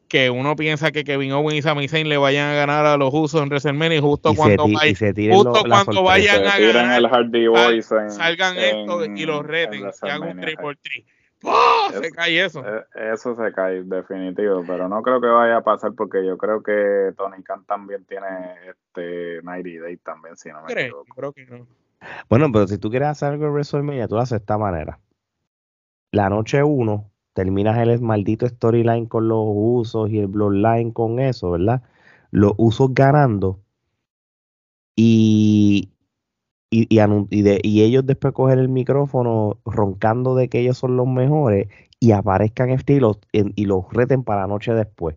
S3: que uno piensa que Kevin Owens y Sami Zayn le vayan a ganar a los usos en WrestleMania y justo
S2: y
S3: cuando,
S2: y
S3: justo
S2: lo-
S3: vayan
S4: Se
S3: a ganar,
S4: el Hardy Boys en,
S3: salgan
S4: en-
S3: estos y los
S4: en
S3: reten y hagan un
S4: WrestleMania,
S3: 3
S4: sí.
S3: por 3 ¡Oh! Se
S4: Es-
S3: cae eso.
S4: Eh, Eso se cae definitivo, pero no creo que vaya a pasar porque yo creo que Tony Khan también tiene este 90 Day también, si no me
S3: ¿Crees?
S4: equivoco.
S3: Creo que no.
S2: Bueno, pero si tú quieres hacer algo en WrestleMania, tú lo haces de esta manera. La noche 1, terminas el maldito storyline con los usos y el bloodline con eso, ¿verdad? Los usos ganando y, y, ellos después coger el micrófono roncando de que ellos son los mejores y aparezcan este y los, reten para la noche después.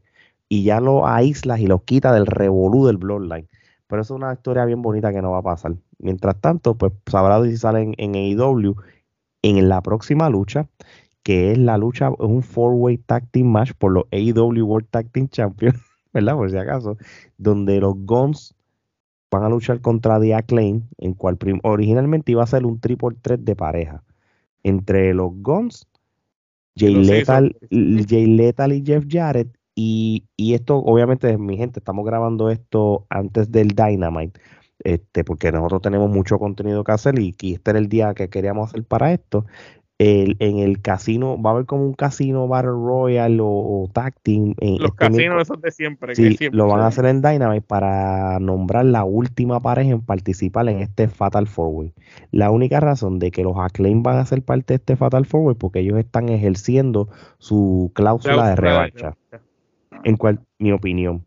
S2: Y ya los aíslas y los quita del revolú del bloodline. Pero es una historia bien bonita que no va a pasar. Mientras tanto, pues sabrá si salen en AEW en la próxima lucha, que es la lucha, es un four-way tag team match por los AEW World Tag Team Champions, ¿verdad? Por si acaso, donde los Guns van a luchar contra The Acclaim, en cual originalmente iba a ser un triple threat de pareja entre los Guns, Jay. Lethal, Jay Lethal y Jeff Jarrett. Y, y esto, obviamente, mi gente, estamos grabando esto antes del Dynamite, este, porque nosotros tenemos mucho contenido que hacer y, y este era el día que queríamos hacer para esto. El- en el casino, va a haber como un casino Battle Royale o, o Tag Team. en
S3: Los
S2: este
S3: casinos esos de siempre. que
S2: Sí,
S3: siempre
S2: lo van a hacer en Dynamite para nombrar la última pareja en participar en este Fatal Four Way. La única razón de que los Acclaim van a ser parte de este Fatal Four Way porque ellos están ejerciendo su cláusula de revancha. En cual, mi opinión,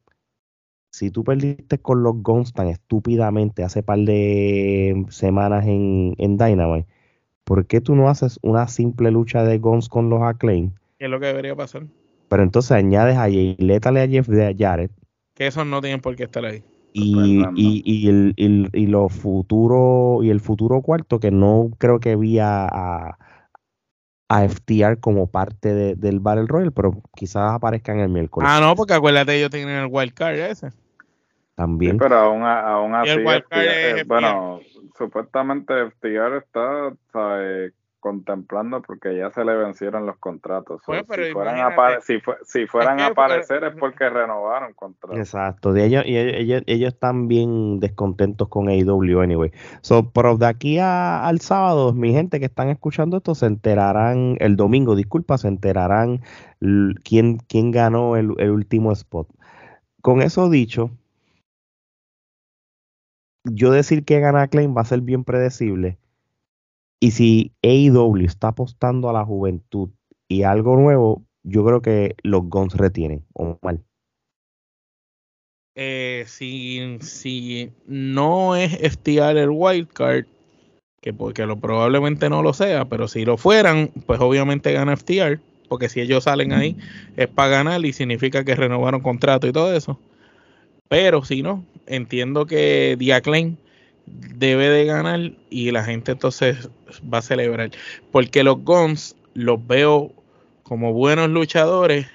S2: si tú perdiste con los Guns tan estúpidamente hace par de semanas en, en Dynamite, ¿por qué tú no haces una simple lucha de Guns con los Acclaim?
S3: ¿Qué es lo que debería pasar?
S2: Pero entonces añades a Jay a Jeff Jarrett
S3: Que esos no tienen por qué estar ahí.
S2: y, y, y el, y, y los futuros y el futuro cuarto que no creo que vi a, a, a FTR como parte de- del Battle Royale, pero quizás aparezcan el miércoles
S3: Ah, no, porque acuérdate, ellos tienen el wild card ese.
S4: Sí, pero aún, aún así, FTR, bueno, supuestamente FTR está ¿sabe? contemplando porque ya se le vencieron los contratos.
S3: Pues,
S4: O si, fueran si, fue- si fueran a aparecer es porque renovaron contratos.
S2: Exacto, ellos, y ellos, ellos, ellos están bien descontentos con AEW anyway. So, pero de aquí a- al sábado, mi gente que están escuchando esto se enterarán, el domingo, disculpa, se enterarán quién, quién ganó el, el último spot. Con eso dicho, yo decir que gana Claim va a ser bien predecible. Y si AEW está apostando a la juventud y algo nuevo, yo creo que los Guns retienen, o mal.
S3: Eh, si, si no es FTR el wild card, que porque lo probablemente no lo sea, pero si lo fueran, pues obviamente gana FTR, porque si ellos salen ahí es para ganar y significa que renovaron contrato y todo eso. Pero si no, entiendo que Diaclaim debe de ganar y la gente entonces va a celebrar. Porque los Guns los veo como buenos luchadores,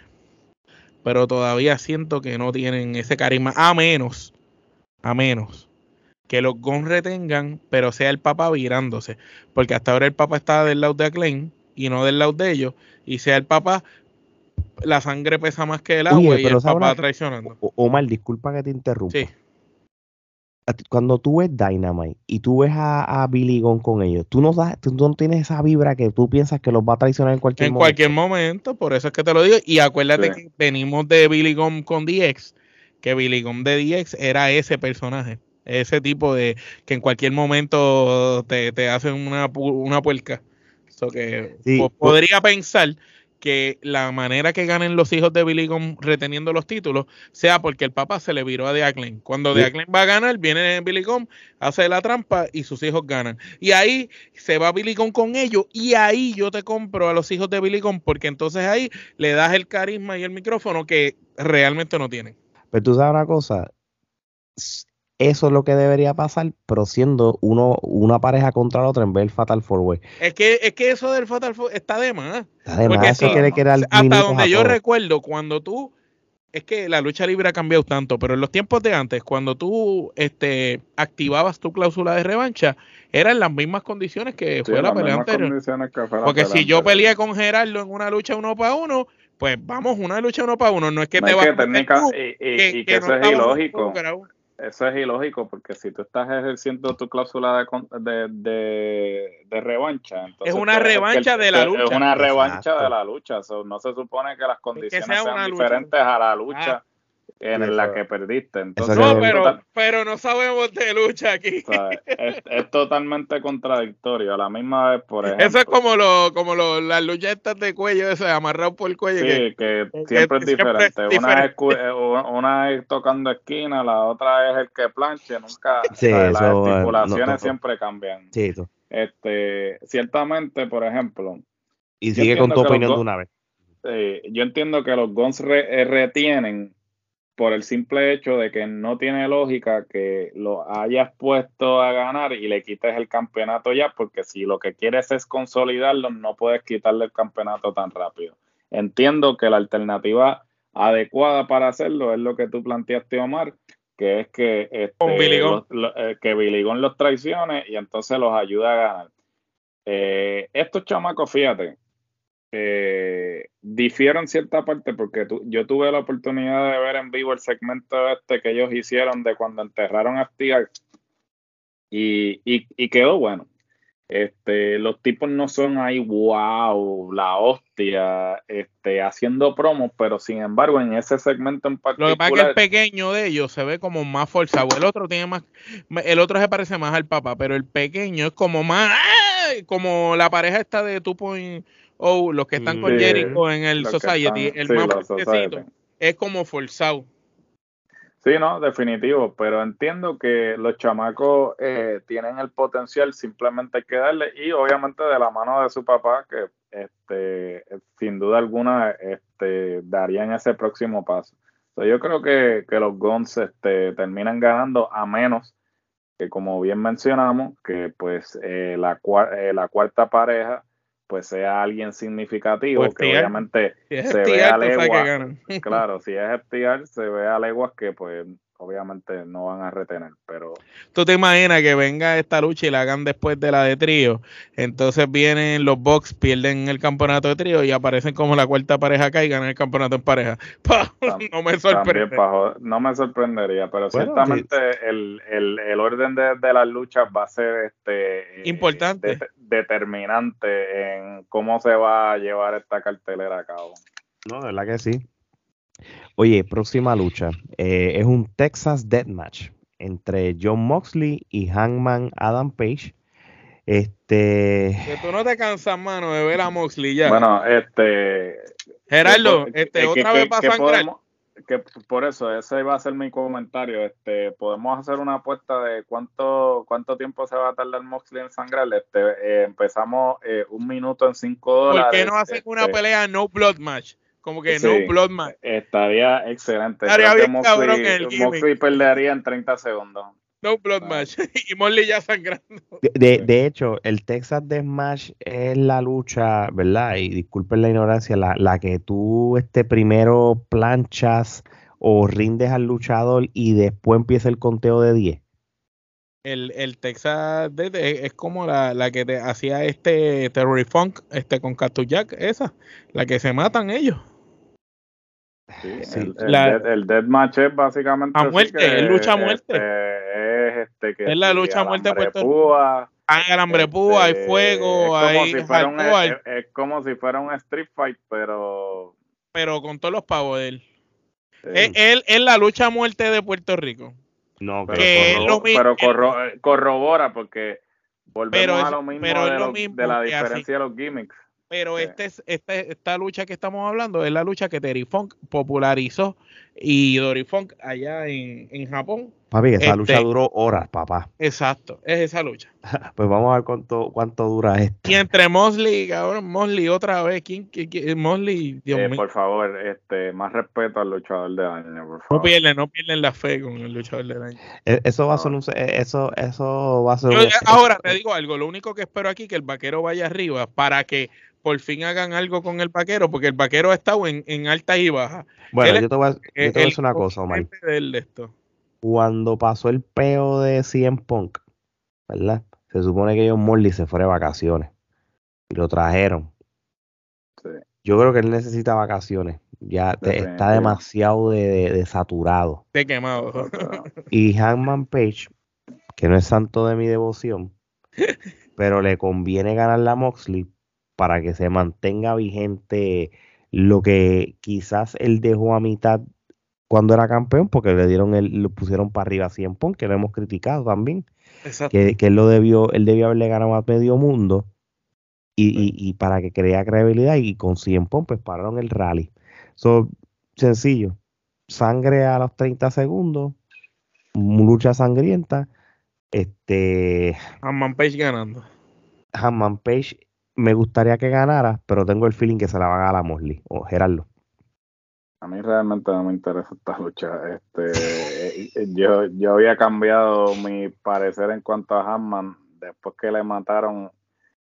S3: pero todavía siento que no tienen ese carisma, a menos, a menos que los Gon retengan, pero sea el Papa virándose, porque hasta ahora el Papa está del lado de Acclaim y no del lado de ellos, y sea el Papa la sangre pesa más que el agua y el traicionando.
S2: Omar, disculpa que te interrumpa. Sí cuando tú ves Dynamite y tú ves a, Billy Gunn con ellos, tú no, tú no tienes esa vibra que tú piensas que los va a traicionar en cualquier
S3: momento. En cualquier momento, por eso es que te lo digo. Y acuérdate que venimos de Billy Gunn con DX, que Billy Gunn de DX era ese personaje, ese tipo de que en cualquier momento te, te hacen una, una puerca. Eso que podría pensar que la manera que ganen los hijos de Billy Gunn reteniendo los títulos sea porque el papá se le viró a Deaclen. Cuando sí. va a ganar, viene Billy Gunn, hace la trampa y sus hijos ganan. Y ahí se va Billy Gunn con ellos y ahí yo te compro a los hijos de Billy Gunn porque entonces ahí le das el carisma y el micrófono que realmente no tienen.
S2: Pero tú sabes una cosa, eso es lo que debería pasar, pero siendo uno una pareja contra la otra en vez del Fatal Four Way.
S3: Es que, es que eso del Fatal Four está de más.
S2: Está de más, eso quiere que era el
S3: Hasta donde yo recuerdo, cuando tú, es que la lucha libre ha cambiado tanto, pero en los tiempos de antes, cuando tú este, activabas tu cláusula de revancha, eran las mismas condiciones que fue la pelea anterior. Porque si yo peleé con Gerardo en una lucha uno para uno, pues vamos, una lucha uno para uno. No es que te va a
S4: y, que, eso es ilógico. Eso es ilógico porque si tú estás ejerciendo tu cláusula de, de, de, revancha, entonces
S3: es una revancha de la lucha.
S4: Es una revancha de la lucha. no se supone que las condiciones sean diferentes a la lucha. Ah en la que perdiste. Entonces,
S3: no, pero, pero no sabemos de lucha aquí.
S4: es, totalmente contradictorio. A la misma vez, por ejemplo.
S3: Eso es como lo, como lo, las luchas de cuello, ese amarrado por el cuello.
S4: Sí, que, siempre es diferente. Una, es, eh, una es tocando esquina, la otra es el que planche. Nunca. Sí, las estipulaciones siempre cambian.
S2: Sí,
S4: este, ciertamente, por ejemplo.
S2: Y sigue con tu opinión de una vez.
S4: yo entiendo que los Guns eh, retienen por el simple hecho de que no tiene lógica que lo hayas puesto a ganar y le quites el campeonato ya, porque si lo que quieres es consolidarlo, no puedes quitarle el campeonato tan rápido. Entiendo que la alternativa adecuada para hacerlo es lo que tú planteaste, Omar, que es que, este, Billy los, eh, que los traicione y entonces los ayuda a ganar. Eh, estos chamacos, fíjate, eh, difiero en cierta parte porque yo tuve la oportunidad de ver en vivo el segmento este que ellos hicieron de cuando enterraron a Stigar y, y, quedó bueno. Este, los tipos no son ahí, wow, la hostia, este, haciendo promos, pero sin embargo, en ese segmento en particular.
S3: Lo que pasa es que el pequeño de ellos se ve como más forzado. El otro tiene más, el otro se parece más al papá, pero el pequeño es como más, como la pareja esta de Point o los que están con Jericho en el Society, el más es como forzado.
S4: Sí, no, definitivo, pero entiendo que los chamacos eh, tienen el potencial, simplemente hay que darle y obviamente de la mano de su papá que este, sin duda alguna este, darían ese próximo paso. yo creo que, los Guns este, terminan ganando a menos que como bien mencionamos, que pues eh, la, eh, la cuarta pareja pues sea alguien significativo, pues que obviamente se vea leguas. claro, si es FTR, se ve a leguas que pues obviamente no van a retener, pero...
S3: ¿Tú te imaginas que venga esta lucha y la hagan después de la de trío? Entonces vienen los Bucks, pierden el campeonato de trío y aparecen como la cuarta pareja acá y ganan el campeonato en pareja. no me sorprende.
S4: no me sorprendería, pero ciertamente el, el, orden de, de, las luchas va a ser este
S3: eh, importante.
S4: determinante en cómo se va a llevar esta cartelera a cabo.
S2: No, de verdad que sí. Oye, próxima lucha. Eh, es un Texas Deathmatch entre John Moxley y Hangman Adam Page. Este.
S3: Que tú no te cansas, mano, de ver a Moxley ya.
S4: Bueno, este.
S3: Gerardo, este, otra vez
S4: para sangrar. Que por eso, ese iba a ser mi comentario. Este, podemos hacer una apuesta de cuánto cuánto tiempo se va a tardar Moxley en sangrar. Este, eh, empezamos eh, un minuto en cinco dólares.
S3: ¿Por qué no hacen una este pelea no blood match? Como que no Bloodman.
S4: Estaría excelente. Estaría bien Moxley, cabrón el Moxley perdería en 30 segundos.
S3: No blood match. y Mosley ya sangrando.
S2: De, de, de hecho, el Texas Deathmatch es la lucha, ¿verdad? Y disculpen la ignorancia, la, la que tú este, primero planchas o rindes al luchador y después empieza el conteo de 10.
S3: El, el Texas Death es, es como la, la que te hacía este Terry Funk este, con Cactus Jack, esa, la que se matan ellos.
S4: Sí,
S2: Sí.
S4: el, el,
S3: La-
S4: death- el deathmatch es básicamente
S3: A muerte,
S4: que,
S3: es lucha a muerte.
S4: este, es este que
S3: Es la lucha a muerte de Puerto
S4: púa,
S3: Hay alambre púa, hay
S4: este,
S3: fuego,
S4: es como
S3: hay
S4: si fuera un-
S3: hardcore,
S4: es, es como si fuera un street fight pero
S3: pero con todos los pavos de él.
S4: eh,
S3: Es, él es la lucha a muerte de Puerto Rico.
S2: No,
S4: pero,
S3: que
S4: corro- pero corro- corrobora porque volvemos
S3: Pero
S4: a
S3: es-
S4: lo mismo,
S3: pero es
S4: de,
S3: lo
S4: lo-
S3: mismo
S4: de la
S3: que así.
S4: diferencia de los gimmicks
S3: Pero
S4: Sí.
S3: este es, este, esta lucha que estamos hablando es la lucha que Terry Funk popularizó y Dory Funk allá en, en Japón.
S2: papi, esa
S3: este-
S2: lucha duró horas, papá.
S3: Exacto, es esa lucha.
S2: Pues vamos a ver cuánto, cuánto dura esto.
S3: Y entre Mosley, cabrón, Mosley otra vez. ¿Quién, quién- quién- Mosley, Dios
S4: Eh,
S3: mío.
S4: por favor este más respeto al luchador del año por
S3: No
S4: favor
S3: pierden, no pierden la fe con el luchador del año.
S2: E- Eso va a
S4: No.
S2: ser un, e- eso, eso va a ser
S3: Yo,
S2: un-
S3: ahora te digo algo, lo único que espero aquí es que el vaquero vaya arriba para que por fin hagan algo con el vaquero, porque el vaquero ha estado en, en altas y bajas.
S2: Bueno,
S3: él
S2: yo te voy a, yo te voy a
S3: El
S2: decir una cosa, Omar.
S3: de esto.
S2: Cuando pasó el peo de CM Punk, ¿verdad? Se supone que John Morley se fue de vacaciones y lo trajeron.
S4: Sí.
S2: Yo creo que él necesita vacaciones. Ya te- está demasiado de, de- de saturado.
S3: De quemado.
S2: Y Hangman Page, que no es santo de mi devoción, pero le conviene ganar la Moxley para que se mantenga vigente lo que quizás él dejó a mitad cuando era campeón, porque le dieron el, lo pusieron para arriba a CM Punk, que lo hemos criticado también,
S3: Exacto.
S2: que, que él lo debió, él debió haberle ganado a medio mundo y, y- y para que crea credibilidad y con CM Punk pues pararon el rally. So, sencillo, sangre a los 30 segundos, lucha sangrienta, este
S3: Amman Page ganando.
S2: Hanman Page me gustaría que ganara, pero tengo el feeling que se la va a ganar a Mosley o Gerardo.
S4: A mí realmente no me interesa esta lucha. Este, eh, yo, yo había cambiado mi parecer en cuanto a Hanman después que le mataron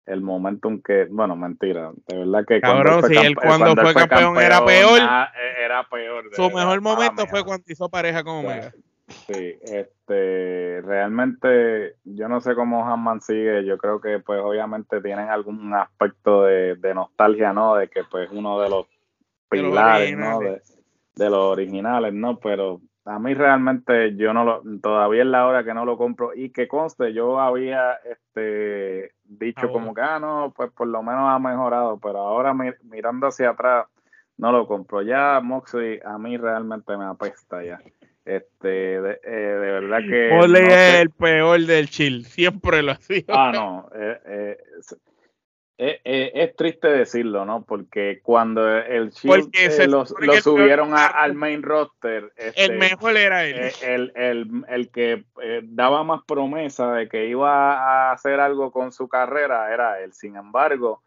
S4: el momentum que, bueno, mentira, de verdad que
S3: Cabrón,
S4: cuando
S3: si él cuando fue campeón era peor.
S4: eh, era peor.
S3: Su
S4: verdad,
S3: mejor momento fue cuando hizo pareja con Omega.
S4: Sí, este, realmente yo no sé cómo Hanman sigue, yo creo que pues obviamente tienen algún aspecto de, de nostalgia, ¿no? De que pues uno de los
S3: De
S4: pilares, ¿no? De, los originales, ¿no? Pero a mí realmente yo no lo, todavía es la hora que no lo compro y que conste, yo había este dicho
S3: Ah,
S4: como que, ah, no, pues por lo menos ha mejorado, pero ahora mi- mirando hacia atrás no lo compro. Ya Moxley a mí realmente me apesta ya. Este, de, eh, de verdad que... No
S3: es
S4: sé-
S3: el peor del chill. Siempre lo ha sido.
S4: Ah, no. eh, eh, eh, eh, es triste decirlo, ¿no? Porque cuando el Shield eh, lo,
S3: el
S4: subieron a- al main roster, este,
S3: el mejor era él.
S4: eh, el, el, el que eh, daba más promesa de que iba a hacer algo con su carrera era él. Sin embargo,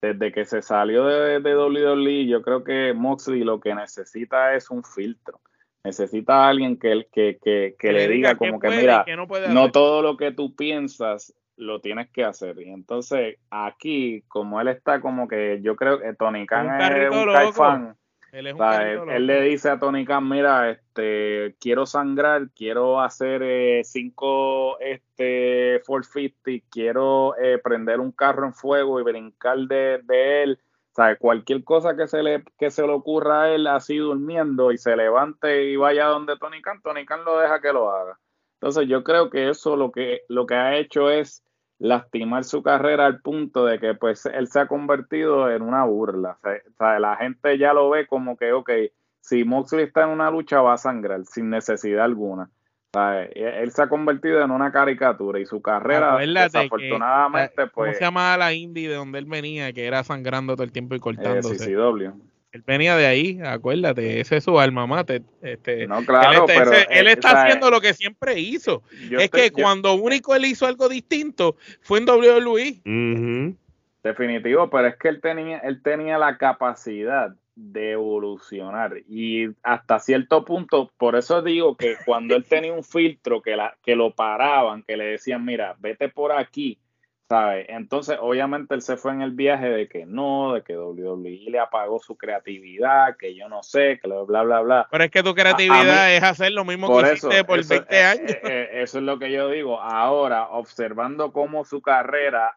S4: desde que se salió de, de WWE, yo creo que Moxley lo que necesita es un filtro. Necesita a alguien que, que, que, que le diga como que, mira,
S3: no,
S4: no todo lo que tú piensas lo tienes que hacer. Y entonces aquí, como él está como que yo creo que Tony Khan
S3: Un
S4: es un caifán.
S3: Él es
S4: O
S3: un
S4: sea,
S3: carrito
S4: él,
S3: loco.
S4: él le dice a Tony Khan, mira, este, quiero sangrar, quiero hacer eh, cinco este, 450, quiero eh, prender un carro en fuego y brincar de, de él. O sea, cualquier cosa que se le que se le ocurra a él así durmiendo y se levante y vaya donde Tony Khan, Tony Khan lo deja que lo haga. Entonces yo creo que eso lo que, lo que ha hecho es lastimar su carrera al punto de que pues él se ha convertido en una burla. O sea, la gente ya lo ve como que, ok, si Moxley está en una lucha va a sangrar sin necesidad alguna. O sea, él se ha convertido en una caricatura y su carrera,
S3: Acuérdate que,
S4: desafortunadamente,
S3: ¿Cómo
S4: pues,
S3: se llamaba la indie de donde él venía? Que era sangrando todo el tiempo y
S4: eh,
S3: cortándose.
S4: CCW.
S3: Él venía de ahí, acuérdate, ese es su alma mate. Este,
S4: No, claro,
S3: él está,
S4: pero
S3: ese- él
S4: eh,
S3: está
S4: o sea,
S3: haciendo lo que siempre hizo. es
S4: estoy-
S3: que
S4: yo-
S3: cuando único él hizo algo distinto fue en WWE.
S2: Ujú.
S4: Definitivo, pero es que él tenía, él tenía la capacidad de evolucionar y hasta cierto punto, por eso digo que cuando él tenía un filtro que, la, que lo paraban, que le decían, mira, vete por aquí, ¿sabes? Entonces, obviamente él se fue en el viaje de que no, de que WWE le apagó su creatividad, que yo no sé, que bla, bla, bla.
S3: Pero es que tu creatividad es hacer lo mismo que hiciste por 20 años.
S4: eso es lo que yo digo. Ahora, observando cómo su carrera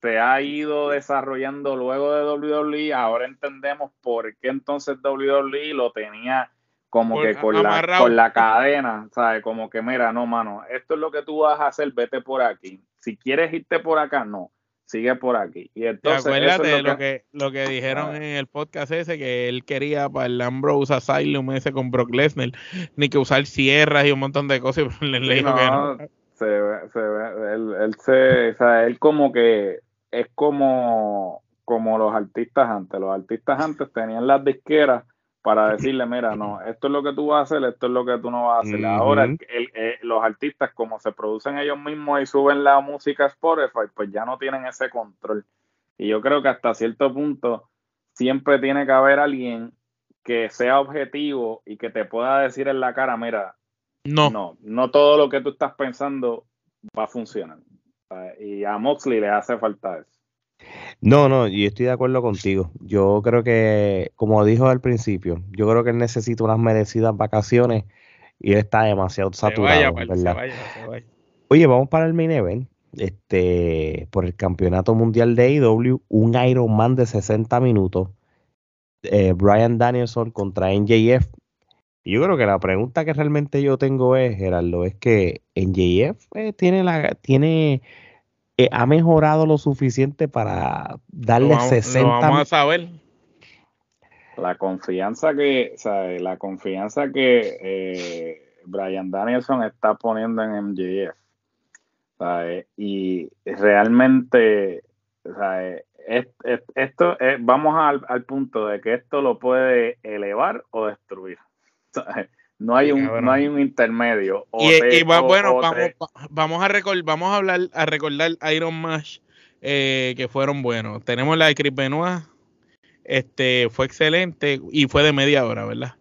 S4: se ha ido desarrollando luego de WWE, ahora entendemos por qué entonces WWE lo tenía como que con la, con la cadena, ¿sabes? Como que mira, no, mano, esto es lo que tú vas a hacer, vete por aquí. Si quieres irte por acá, no, sigue por aquí. Y entonces,
S3: acuérdate lo, que, lo que dijeron ah. en el podcast ese, que él quería para el Ambrose Asylum ese con Brock Lesnar, ni que usar sierras y un montón de cosas, le, dijo que no.
S4: Se ve, se ve, él, él, se, o sea, él como que es como, como los artistas antes. Los artistas antes tenían las disqueras para decirle, mira, no, esto es lo que tú vas a hacer, esto es lo que tú no vas a hacer. Ahora, eh, los artistas, como se producen ellos mismos y suben la música a Spotify, pues ya no tienen ese control. Y yo creo que hasta cierto punto siempre tiene que haber alguien que sea objetivo y que te pueda decir en la cara, mira, no, no, no todo lo que tú estás pensando va a funcionar. Y a Moxley le hace falta eso.
S2: No, no, yo estoy de acuerdo contigo. Yo creo que, como dijo al principio, yo creo que él necesita unas merecidas vacaciones y él está demasiado saturado, Oye, vamos para el main event. Este, por el campeonato mundial de AEW, un Iron Man de 60 minutos. Eh, Brian Danielson contra NJF. Y yo creo que la pregunta que realmente yo tengo es, Gerardo, es que NJF eh, tiene la, tiene eh, ha mejorado lo suficiente para darle 60.
S3: vamos a saber.
S4: La confianza que, o la confianza que eh, Brian Danielson está poniendo en MJF. Y realmente, esto, vamos al, al, punto de que esto lo puede elevar o destruir. No hay, un, no hay un intermedio.
S3: y, bueno, vamos, vamos, a recordar, vamos a hablar, a recordar Iron Mash eh, que fueron buenos. Tenemos la de Chris Benoit, este, fue excelente y fue de media hora, ¿verdad?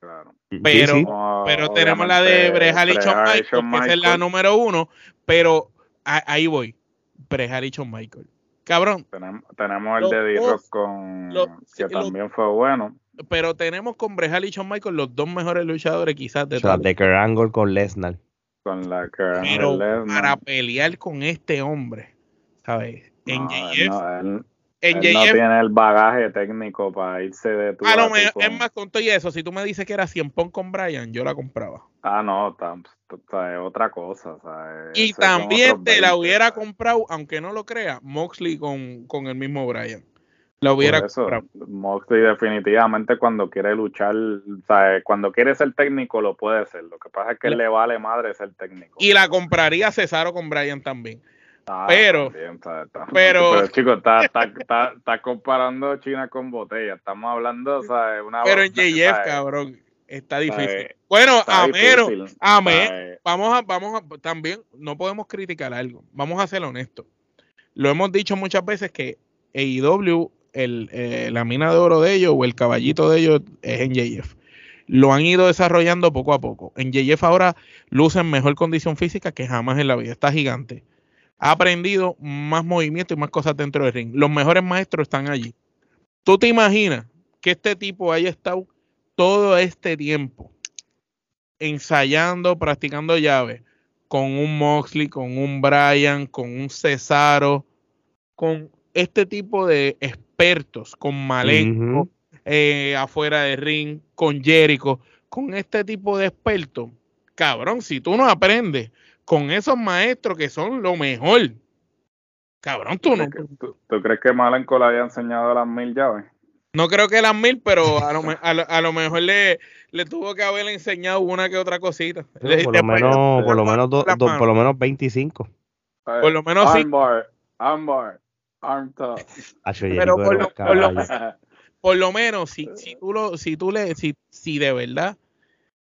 S4: Claro.
S3: Pero, pero tenemos la de Brejal y Michael, que es la número uno, pero ahí voy. Brejal y Michael. Cabrón.
S4: Tenemos, el de D-Rock con que también fue bueno
S3: pero tenemos con Brejal y Shawn Michaels los dos mejores luchadores quizás de
S2: o de Angle con Lesnar.
S4: Con la
S3: Pero para pelear con este hombre, ¿sabes? En
S4: JF, en no tiene el bagaje técnico para irse de
S3: tu. A es más, con todo y eso, si tú me dices que era 100 pon con Brian, yo la compraba.
S4: Ah, no, es otra cosa.
S3: Y también te la hubiera comprado, aunque no lo crea, Moxley con, con el mismo Brian. Lo hubiera
S4: eso, Moxley definitivamente cuando quiere luchar, cuando quiere ser técnico lo puede ser. Lo que pasa es que le vale madre ser técnico.
S3: Y la compraría Cesaro con Brian también. Ah, pero, pero,
S4: chicos, está, comparando China con botella. Estamos hablando, ¿sabes? Una
S3: pero en JF, cabrón, está difícil. Bueno, a menos, a menos, vamos a, vamos a, también, no podemos criticar algo. Vamos a ser honestos. Lo hemos dicho muchas veces que AEW el, eh, la mina de oro de ellos o el caballito de ellos es en JF. Lo han ido desarrollando poco a poco. En JF ahora luce en mejor condición física que jamás en la vida. Está gigante. Ha aprendido más movimiento y más cosas dentro del ring. Los mejores maestros están allí. ¿Tú te imaginas que este tipo haya estado todo este tiempo ensayando, practicando llaves con un Moxley, con un Brian, con un Cesaro, con este tipo de expertos, con Malenko, eh, afuera de ring, con Jericho, con este tipo de expertos, cabrón, si tú no aprendes con esos maestros que son lo mejor, cabrón, tú no.
S4: ¿Tú, crees que Malenko le haya enseñado las mil llaves?
S3: No creo que las mil, pero a lo, a lo, mejor le, le tuvo que haber enseñado una que otra cosita.
S2: por, lo menos, por, lo menos por lo menos 25.
S3: Por lo menos
S4: sí.
S3: Pero por lo, menos, si, si tú lo, si tú le, si, si de verdad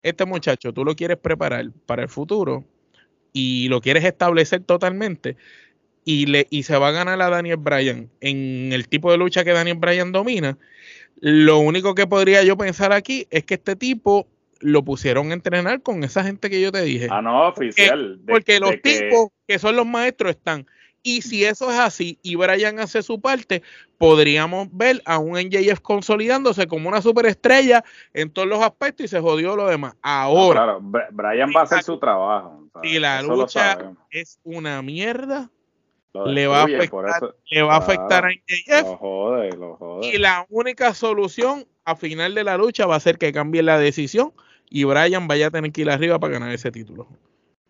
S3: este muchacho tú lo quieres preparar para el futuro y lo quieres establecer totalmente y le y se va a ganar a Daniel Bryan en el tipo de lucha que Daniel Bryan domina, Lo único que podría yo pensar aquí es que este tipo lo pusieron a entrenar con esa gente que yo te dije.
S4: Ah, no, oficial.
S3: porque los tipos que son los maestros están. Y si eso es así y Brian hace su parte, podríamos ver a un NJF consolidándose como una superestrella en todos los aspectos y se jodió lo demás. Ahora.
S4: claro, Brian va a hacer su trabajo.
S3: Si la lucha es una mierda, le va, a afectar, le va a afectar a NJF.
S4: Lo jode, lo jode.
S3: Y la única solución a final de la lucha va a ser que cambie la decisión y Brian vaya a tener que ir arriba para ganar ese título.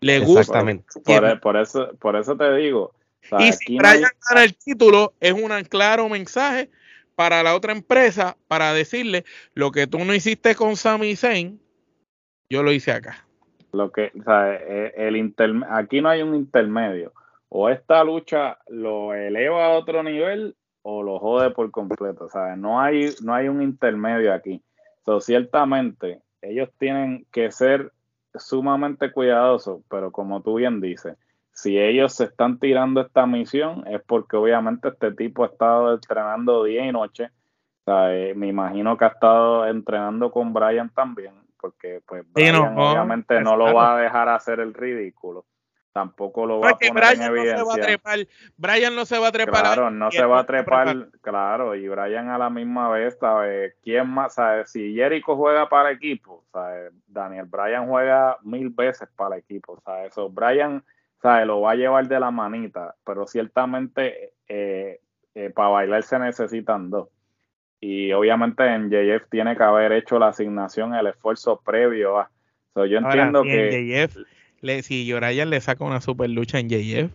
S3: Le gusta.
S4: Por, por, eso, por eso te digo,
S3: y si Brian gana el título, es un claro mensaje para la otra empresa para decirle lo que tú no hiciste con Sami Zayn, yo lo hice acá.
S4: Lo que, o sea, e, el aquí no hay un intermedio. O esta lucha lo eleva a otro nivel o lo jode por completo. No hay, no hay un intermedio aquí. So, ciertamente, ellos tienen que ser sumamente cuidadosos, pero como tú bien dices, si ellos se están tirando esta misión es porque obviamente este tipo ha estado entrenando día y noche. Eh, me imagino que ha estado entrenando con Brian también, porque pues Brian obviamente no lo va a dejar hacer el ridículo. Tampoco lo va a poner en evidencia. No se va a trepar.
S3: Brian no se va a trepar.
S4: Claro, no se va a trepar, claro, y Brian a la misma vez, ¿sabe? ¿Quién más? ¿sabe? Si Jericho juega para equipo, ¿sabe? Daniel Bryan juega mil veces para equipo, ¿sabe? Eso, Brian lo va a llevar de la manita, pero ciertamente eh, eh, para bailar se necesitan dos. Y obviamente en JF tiene que haber hecho la asignación, el esfuerzo previo a. yo entiendo que.
S3: En le, si Yorayan le saca una super lucha en JF,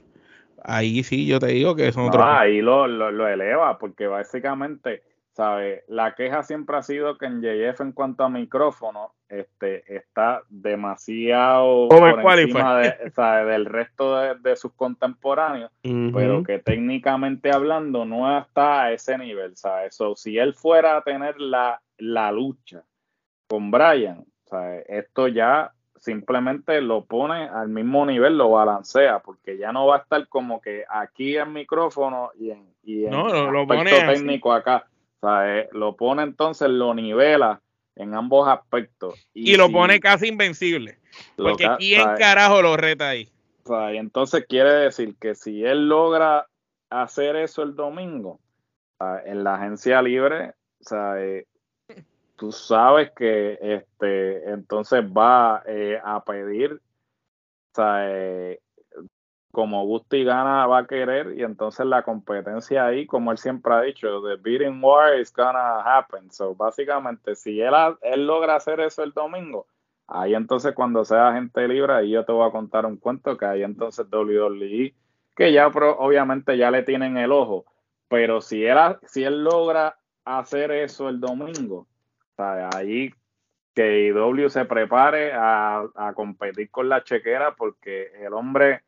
S3: ahí sí yo te digo que son
S4: no, Ahí lo, lo, eleva, porque básicamente, ¿sabes? La queja siempre ha sido que en JF, en cuanto a micrófono, este, está demasiado por encima del resto de, sus contemporáneos, pero que técnicamente hablando no está a ese nivel, ¿sabes? si él fuera a tener la, la lucha con Brian, esto ya simplemente lo pone al mismo nivel, lo balancea, porque ya no va a estar como que aquí en micrófono y en, y en
S3: lo,
S4: técnico acá, ¿sabes? lo pone entonces, lo nivela en ambos aspectos.
S3: Y, lo pone casi invencible. Porque ¿quién carajo lo reta ahí?
S4: entonces quiere decir que si él logra hacer eso el domingo, en la agencia libre, eh, tú sabes que este entonces va eh, a pedir como Gusti gana va a querer y entonces la competencia ahí, como él siempre ha dicho, the beating war is gonna happen. So básicamente, si él, él logra hacer eso el domingo, ahí entonces cuando sea gente libre, ahí yo te voy a contar un cuento que ahí entonces WWE, que ya obviamente ya le tienen el ojo, pero si él, si él logra hacer eso el domingo, ahí que IW se prepare a, a competir con la chequera porque el hombre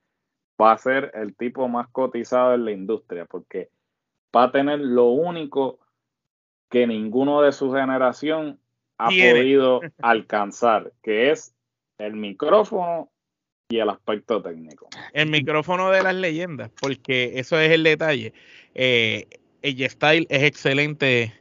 S4: va a ser el tipo más cotizado en la industria, porque va a tener lo único que ninguno de su generación ha podido alcanzar, que es el micrófono y el aspecto técnico.
S3: El micrófono de las leyendas, porque eso es el detalle. Eh, el style es excelente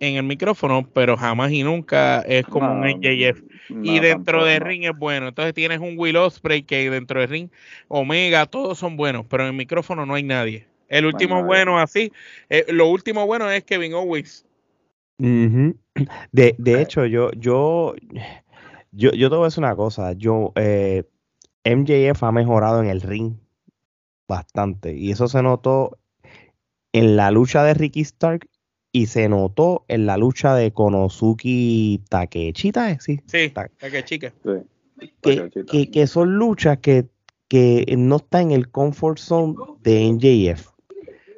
S3: en el micrófono, pero jamás y nunca es como un NJF. y dentro de ring es bueno. Entonces tienes un Will Ospreay que dentro de ring, Omega, todos son buenos, pero en el micrófono no hay nadie. El último bueno así, eh, lo último bueno es Kevin Owens.
S2: de, de, hecho, yo, yo, yo, yo te voy a decir una cosa. Yo, eh, MJF ha mejorado en el ring bastante. Y eso se notó en la lucha de Ricky Stark y se notó en la lucha de Konosuke Takechita, ¿eh? sí.
S3: Sí.
S2: Que, que, son luchas que, que no están en el comfort zone de NJF.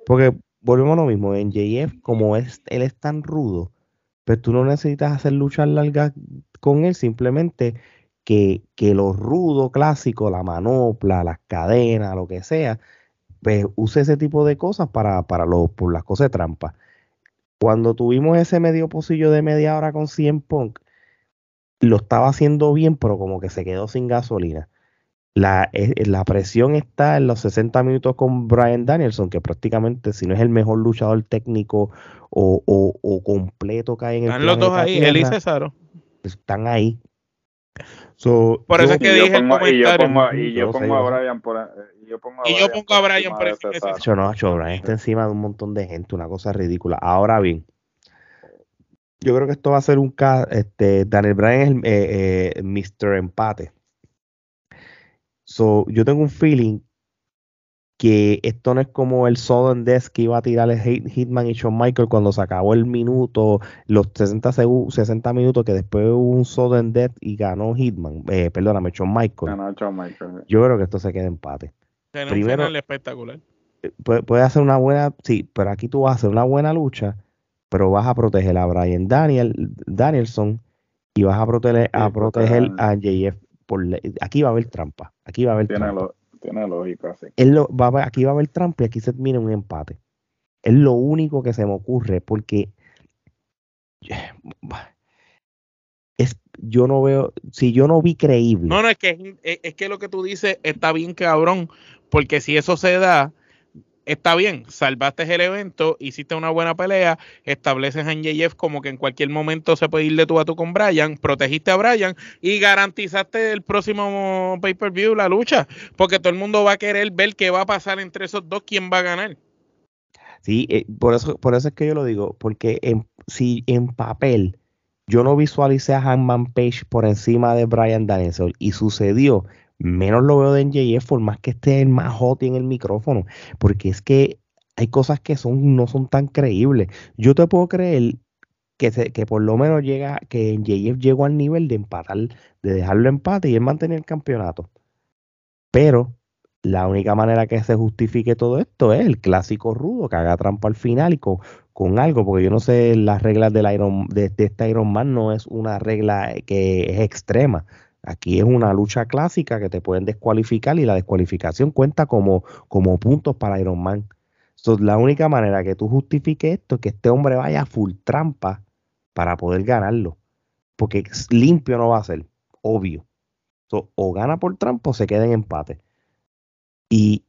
S2: Porque volvemos a lo mismo, NJF, como es, él es tan rudo, pero pues tú no necesitas hacer luchas largas con él, simplemente que, que lo rudo clásico, la manopla, las cadenas, lo que sea, pues use ese tipo de cosas para, para por las cosas de trampa. Cuando tuvimos ese medio pocillo de media hora con 100 Punk, lo estaba haciendo bien, pero como que se quedó sin gasolina. la, eh, la presión está en los 60 minutos con Brian Danielson, que prácticamente si no es el mejor luchador técnico o, o, o completo que hay en el
S3: Están los dos ahí,
S2: Tierra,
S3: él y Cesaro.
S2: están ahí. So,
S3: Por eso
S2: yo-
S3: es que
S4: Y yo
S3: dije el
S4: pongo, y yo
S3: comentario.
S4: pongo, y yo
S2: Yo sé,
S4: pongo a. Brian por, eh, y yo pongo a
S3: Y yo
S4: Brian
S3: pongo a Brian por
S4: encima de Cesaro.
S2: No, Brian está encima de un montón de gente, una cosa ridícula. Ahora bien, yo creo que esto va a ser un caso, este, Daniel Bryan es el eh, eh, Mr. Empate. So, yo tengo un feeling que esto no es como el Sudden Death que iba a tirar el Hit- Hitman y Shawn Michael cuando se acabó el minuto, los 60, segu- 60 minutos, que después hubo un Sudden Death y ganó Hitman, eh, perdóname, Shawn Michael.
S4: Ganó Shawn Michaels.
S2: Yo creo que esto se queda empate
S3: Tiene un
S2: primero-
S3: final espectacular.
S2: puede, puede hacer una buena, sí, pero aquí tú vas a hacer una buena lucha, pero vas a proteger a Brian Daniel, Danielson y vas a proteger, a proteger a JF. Por, aquí va a haber trampa, aquí va a haber
S4: Tiene,
S2: trampa.
S4: lo, tiene lógica, sí.
S2: Él lo- va aquí va a haber trampa y aquí se termina un empate. Es lo único que se me ocurre porque es, yo no veo, si yo no vi creíble,
S3: No, no, es que, es, es que lo que tú dices está bien cabrón, porque si eso se da, está bien, salvaste el evento, hiciste una buena pelea, estableces a NJF como que en cualquier momento se puede ir de tú a tú con Brian, protegiste a Brian y garantizaste el próximo pay-per-view, la lucha, porque todo el mundo va a querer ver qué va a pasar entre esos dos, quién va a ganar.
S2: Sí, eh, por eso, por eso es que yo lo digo, porque en, si en papel yo no visualicé a Hanman Page por encima de Brian Danielson y sucedió, menos lo veo de NJF por más que esté el más hot en el micrófono, porque es que hay cosas que son no son tan creíbles. Yo te puedo creer que, se- que por lo menos llega, que NJF llegó al nivel de empatar, de dejarlo empate y él mantener el campeonato. Pero la única manera que se justifique todo esto es el clásico rudo, que haga trampa al final y con, con algo, porque yo no sé las reglas del Iron, de, de este Iron Man, no es una regla que es extrema. Aquí es una lucha clásica que te pueden descualificar y la descualificación cuenta como, como puntos para Iron Man. So, la única manera que tú justifiques esto es que este hombre vaya full trampa para poder ganarlo. Porque limpio no va a ser, obvio. So, o gana por trampa o se queda en empate. Y,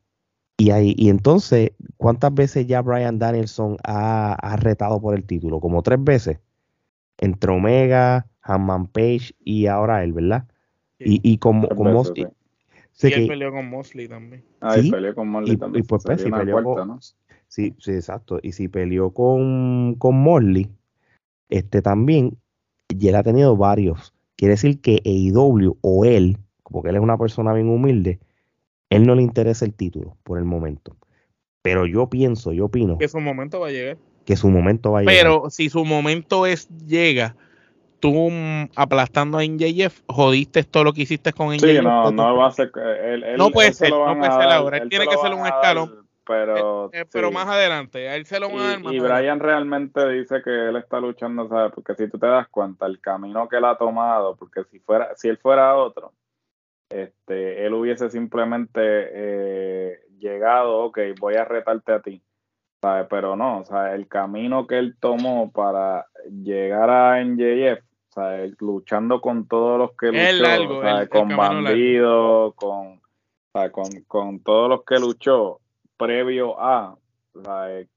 S2: y, ahí, y entonces, ¿cuántas veces ya Brian Danielson ha, ha retado por el título? Como tres veces. Entre Omega, Hanman Page y ahora él, ¿verdad? Y, y con
S4: veces,
S2: Mosley.
S4: sí.
S3: Y él
S2: que-
S3: peleó con Mosley también.
S4: Ahí
S2: Sí,
S4: peleó con Morley
S2: y-
S4: también.
S2: y pues, pues,
S4: una
S2: peleó
S4: cuarta,
S2: con-
S4: ¿no?
S2: Sí, sí, exacto. Y si peleó con, con Morley, este también, y él ha tenido varios. Quiere decir que AEW o él, porque él es una persona bien humilde, él no le interesa el título por el momento. Pero yo pienso, yo opino
S3: Que su momento va a llegar.
S2: que su momento va a llegar.
S3: Pero si su momento es llega, tú mm, aplastando a NJF, jodiste todo lo que hiciste con NJF.
S4: Sí, no, no va a ser. Él, él-
S3: No puede ser, no puede ser ahora, él
S4: él
S3: tiene que ser un escalón.
S4: Pero,
S3: Eh, pero
S4: sí.
S3: más adelante, a él se lo van a dar
S4: Y. Brian realmente dice que él está luchando, ¿sabes? Porque si tú te das cuenta, el camino que él ha tomado, porque si fuera, si él fuera otro, este, él hubiese simplemente eh, llegado, ok, voy a retarte a ti, ¿sabes? Pero no, o sea, el camino que él tomó para llegar a NJF, ¿sabes? Luchando con todos los que luchó,
S3: largo,
S4: ¿sabes?
S3: el-
S4: con bandidos, con, ¿sabes? con, con todos los que luchó previo a, ¿sabes?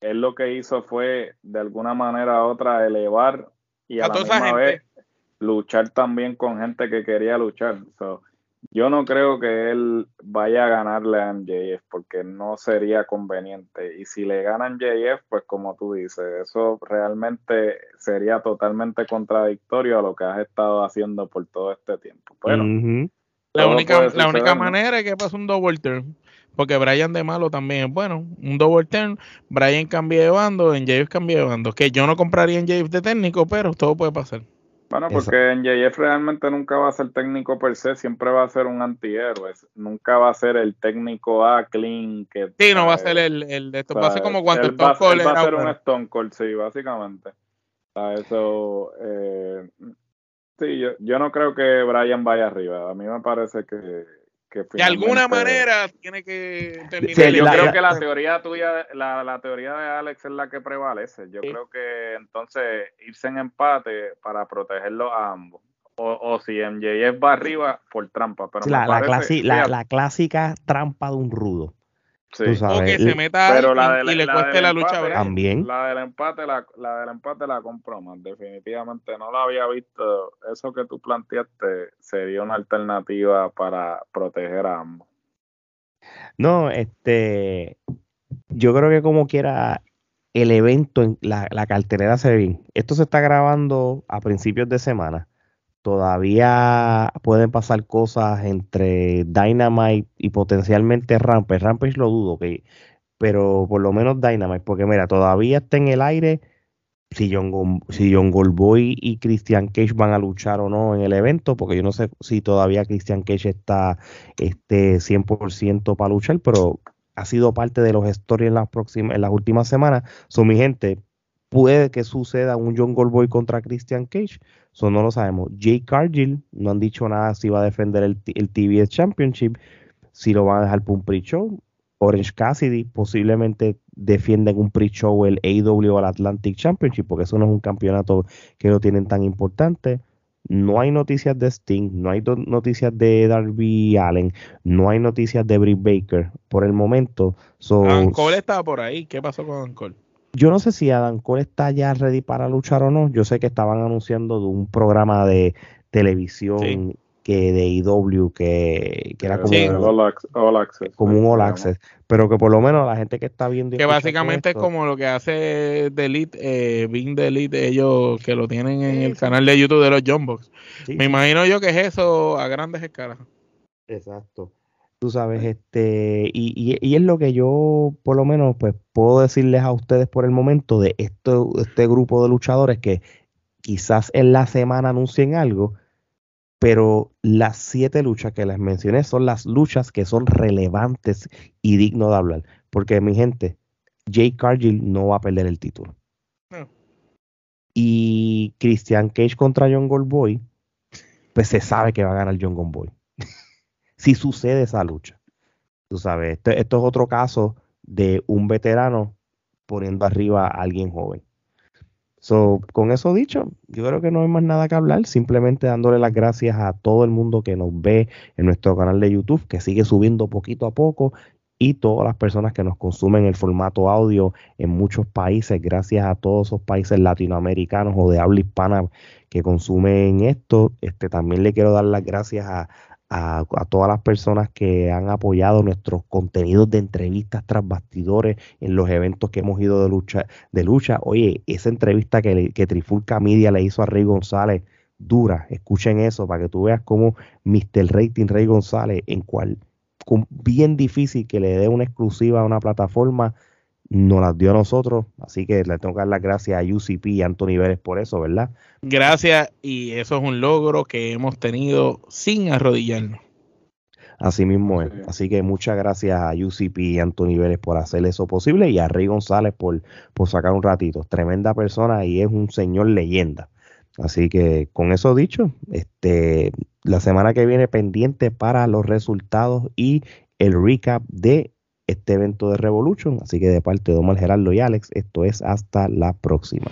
S4: él lo que hizo fue de alguna manera u otra elevar y a,
S3: A
S4: la misma vez luchar también con gente que quería luchar. So, yo no creo que él vaya a ganarle a MJF porque no sería conveniente. Y si le gana MJF, pues como tú dices, eso realmente sería totalmente contradictorio a lo que has estado haciendo por todo este tiempo. Pero.
S3: La única, la única manera es que pase un double turn. Porque Brian de malo también es bueno. Un double turn. Brian cambia de bando. En James cambia de bando. Que yo no compraría en James de técnico, pero todo puede pasar.
S4: Bueno,
S2: Eso.
S4: porque MJF realmente nunca va a ser técnico per se, siempre va a ser un antihéroe. Nunca va a ser el técnico A clean que.
S3: Sí, no va a ser el, el de esto.
S4: o
S3: Va a ser como cuando
S4: va,
S3: Stone Cold
S4: él va
S3: era
S4: a ser un Stone Cold, sí, básicamente. O sea, eso. eh, sí, yo, yo no creo que Brian vaya arriba. A mí me parece que. Que
S3: De alguna manera tiene que terminar.
S2: Sí,
S4: yo
S2: la-
S4: creo
S2: la-
S4: que la teoría tuya, la, la teoría de Alex es la que prevalece. Yo
S3: Sí.
S4: creo que entonces irse en empate para protegerlo a ambos. o, si MJF va arriba por trampa. Pero
S2: la, la, clásica trampa de un rudo.
S3: Sí. o que se meta y, le cueste la lucha
S2: también.
S4: la del empate la, la del empate la compro más definitivamente. No la había visto. Eso que tú planteaste sería una alternativa para proteger a ambos.
S2: No este yo creo que como quiera el evento en la, la cartelera se ve bien. Esto se está grabando a principios de semana todavía pueden pasar cosas entre Dynamite y potencialmente Rampage. Rampage lo dudo, que, pero por lo menos Dynamite, porque mira, todavía está en el aire si John, si John Goldboy y Christian Cage van a luchar o no en el evento, porque yo no sé si todavía Christian Cage está este, 100% para luchar, pero ha sido parte de los stories en las, próximas, en las últimas semanas. Son mi gente, puede que suceda un John Goldboy contra Christian Cage, eso no lo sabemos. Jay Cargill no han dicho nada si va a defender el, el TBS Championship, si lo van a dejar por un pre-show. Orange Cassidy posiblemente defienden un pre-show el AW o el Atlantic Championship, porque eso no es un campeonato que lo tienen tan importante. No hay noticias de Sting, no hay noticias de Darby Allen, no hay noticias de Britt Baker por el momento.
S3: So, estaba por ahí. ¿Qué pasó con Cole?
S2: Yo no sé si Adam Cole está ya ready para luchar o no. Yo sé que estaban anunciando de un programa de televisión que de IW que, que era como,
S4: all access,
S2: como un All Access, pero que por lo menos la gente que está viendo
S3: que básicamente es como lo que hace The Elite, eh, Bing The Elite, ellos que lo tienen en el canal de YouTube de los Jumbox. Me imagino yo que es eso a grandes escalas.
S2: Exacto. Tú sabes, este, y, y, es lo que yo, por lo menos, pues puedo decirles a ustedes por el momento de esto, este grupo de luchadores que quizás en la semana anuncien algo, pero las siete luchas que les mencioné son las luchas que son relevantes y dignos de hablar. Porque, mi gente, Jay Cargill no va a perder el título. Y Christian Cage contra John Goldboy, pues se sabe que va a ganar John Goldboy si sucede esa lucha. Tú sabes, esto, es otro caso de un veterano poniendo arriba a alguien joven. So, con eso dicho, yo creo que no hay más nada que hablar, simplemente dándole las gracias a todo el mundo que nos ve en nuestro canal de YouTube, que sigue subiendo poquito a poco, y todas las personas que nos consumen el formato audio en muchos países, gracias a todos esos países latinoamericanos o de habla hispana que consumen esto. Este, también le quiero dar las gracias a, a, todas las personas que han apoyado nuestros contenidos de entrevistas tras bastidores en los eventos que hemos ido de lucha. De lucha. Oye, esa entrevista que, que Trifulca Media le hizo a Rey González, dura, escuchen eso para que tú veas cómo Mr. Rating Rey González, en cual bien difícil que le dé una exclusiva a una plataforma, nos las dio a nosotros, así que le tengo que dar las gracias a UCP y Anthony Vélez por eso, ¿verdad?
S3: Gracias, y eso es un logro que hemos tenido sin arrodillarnos.
S2: Así mismo es. Así que muchas gracias a UCP y Anthony Vélez por hacer eso posible y a Rey González por, por sacar un ratito. Tremenda persona y es un señor leyenda. Así que con eso dicho, este, la semana que viene pendiente para los resultados y el recap de este evento de Revolution. Así que de parte de Omar Gerardo y Alex, esto es hasta la próxima.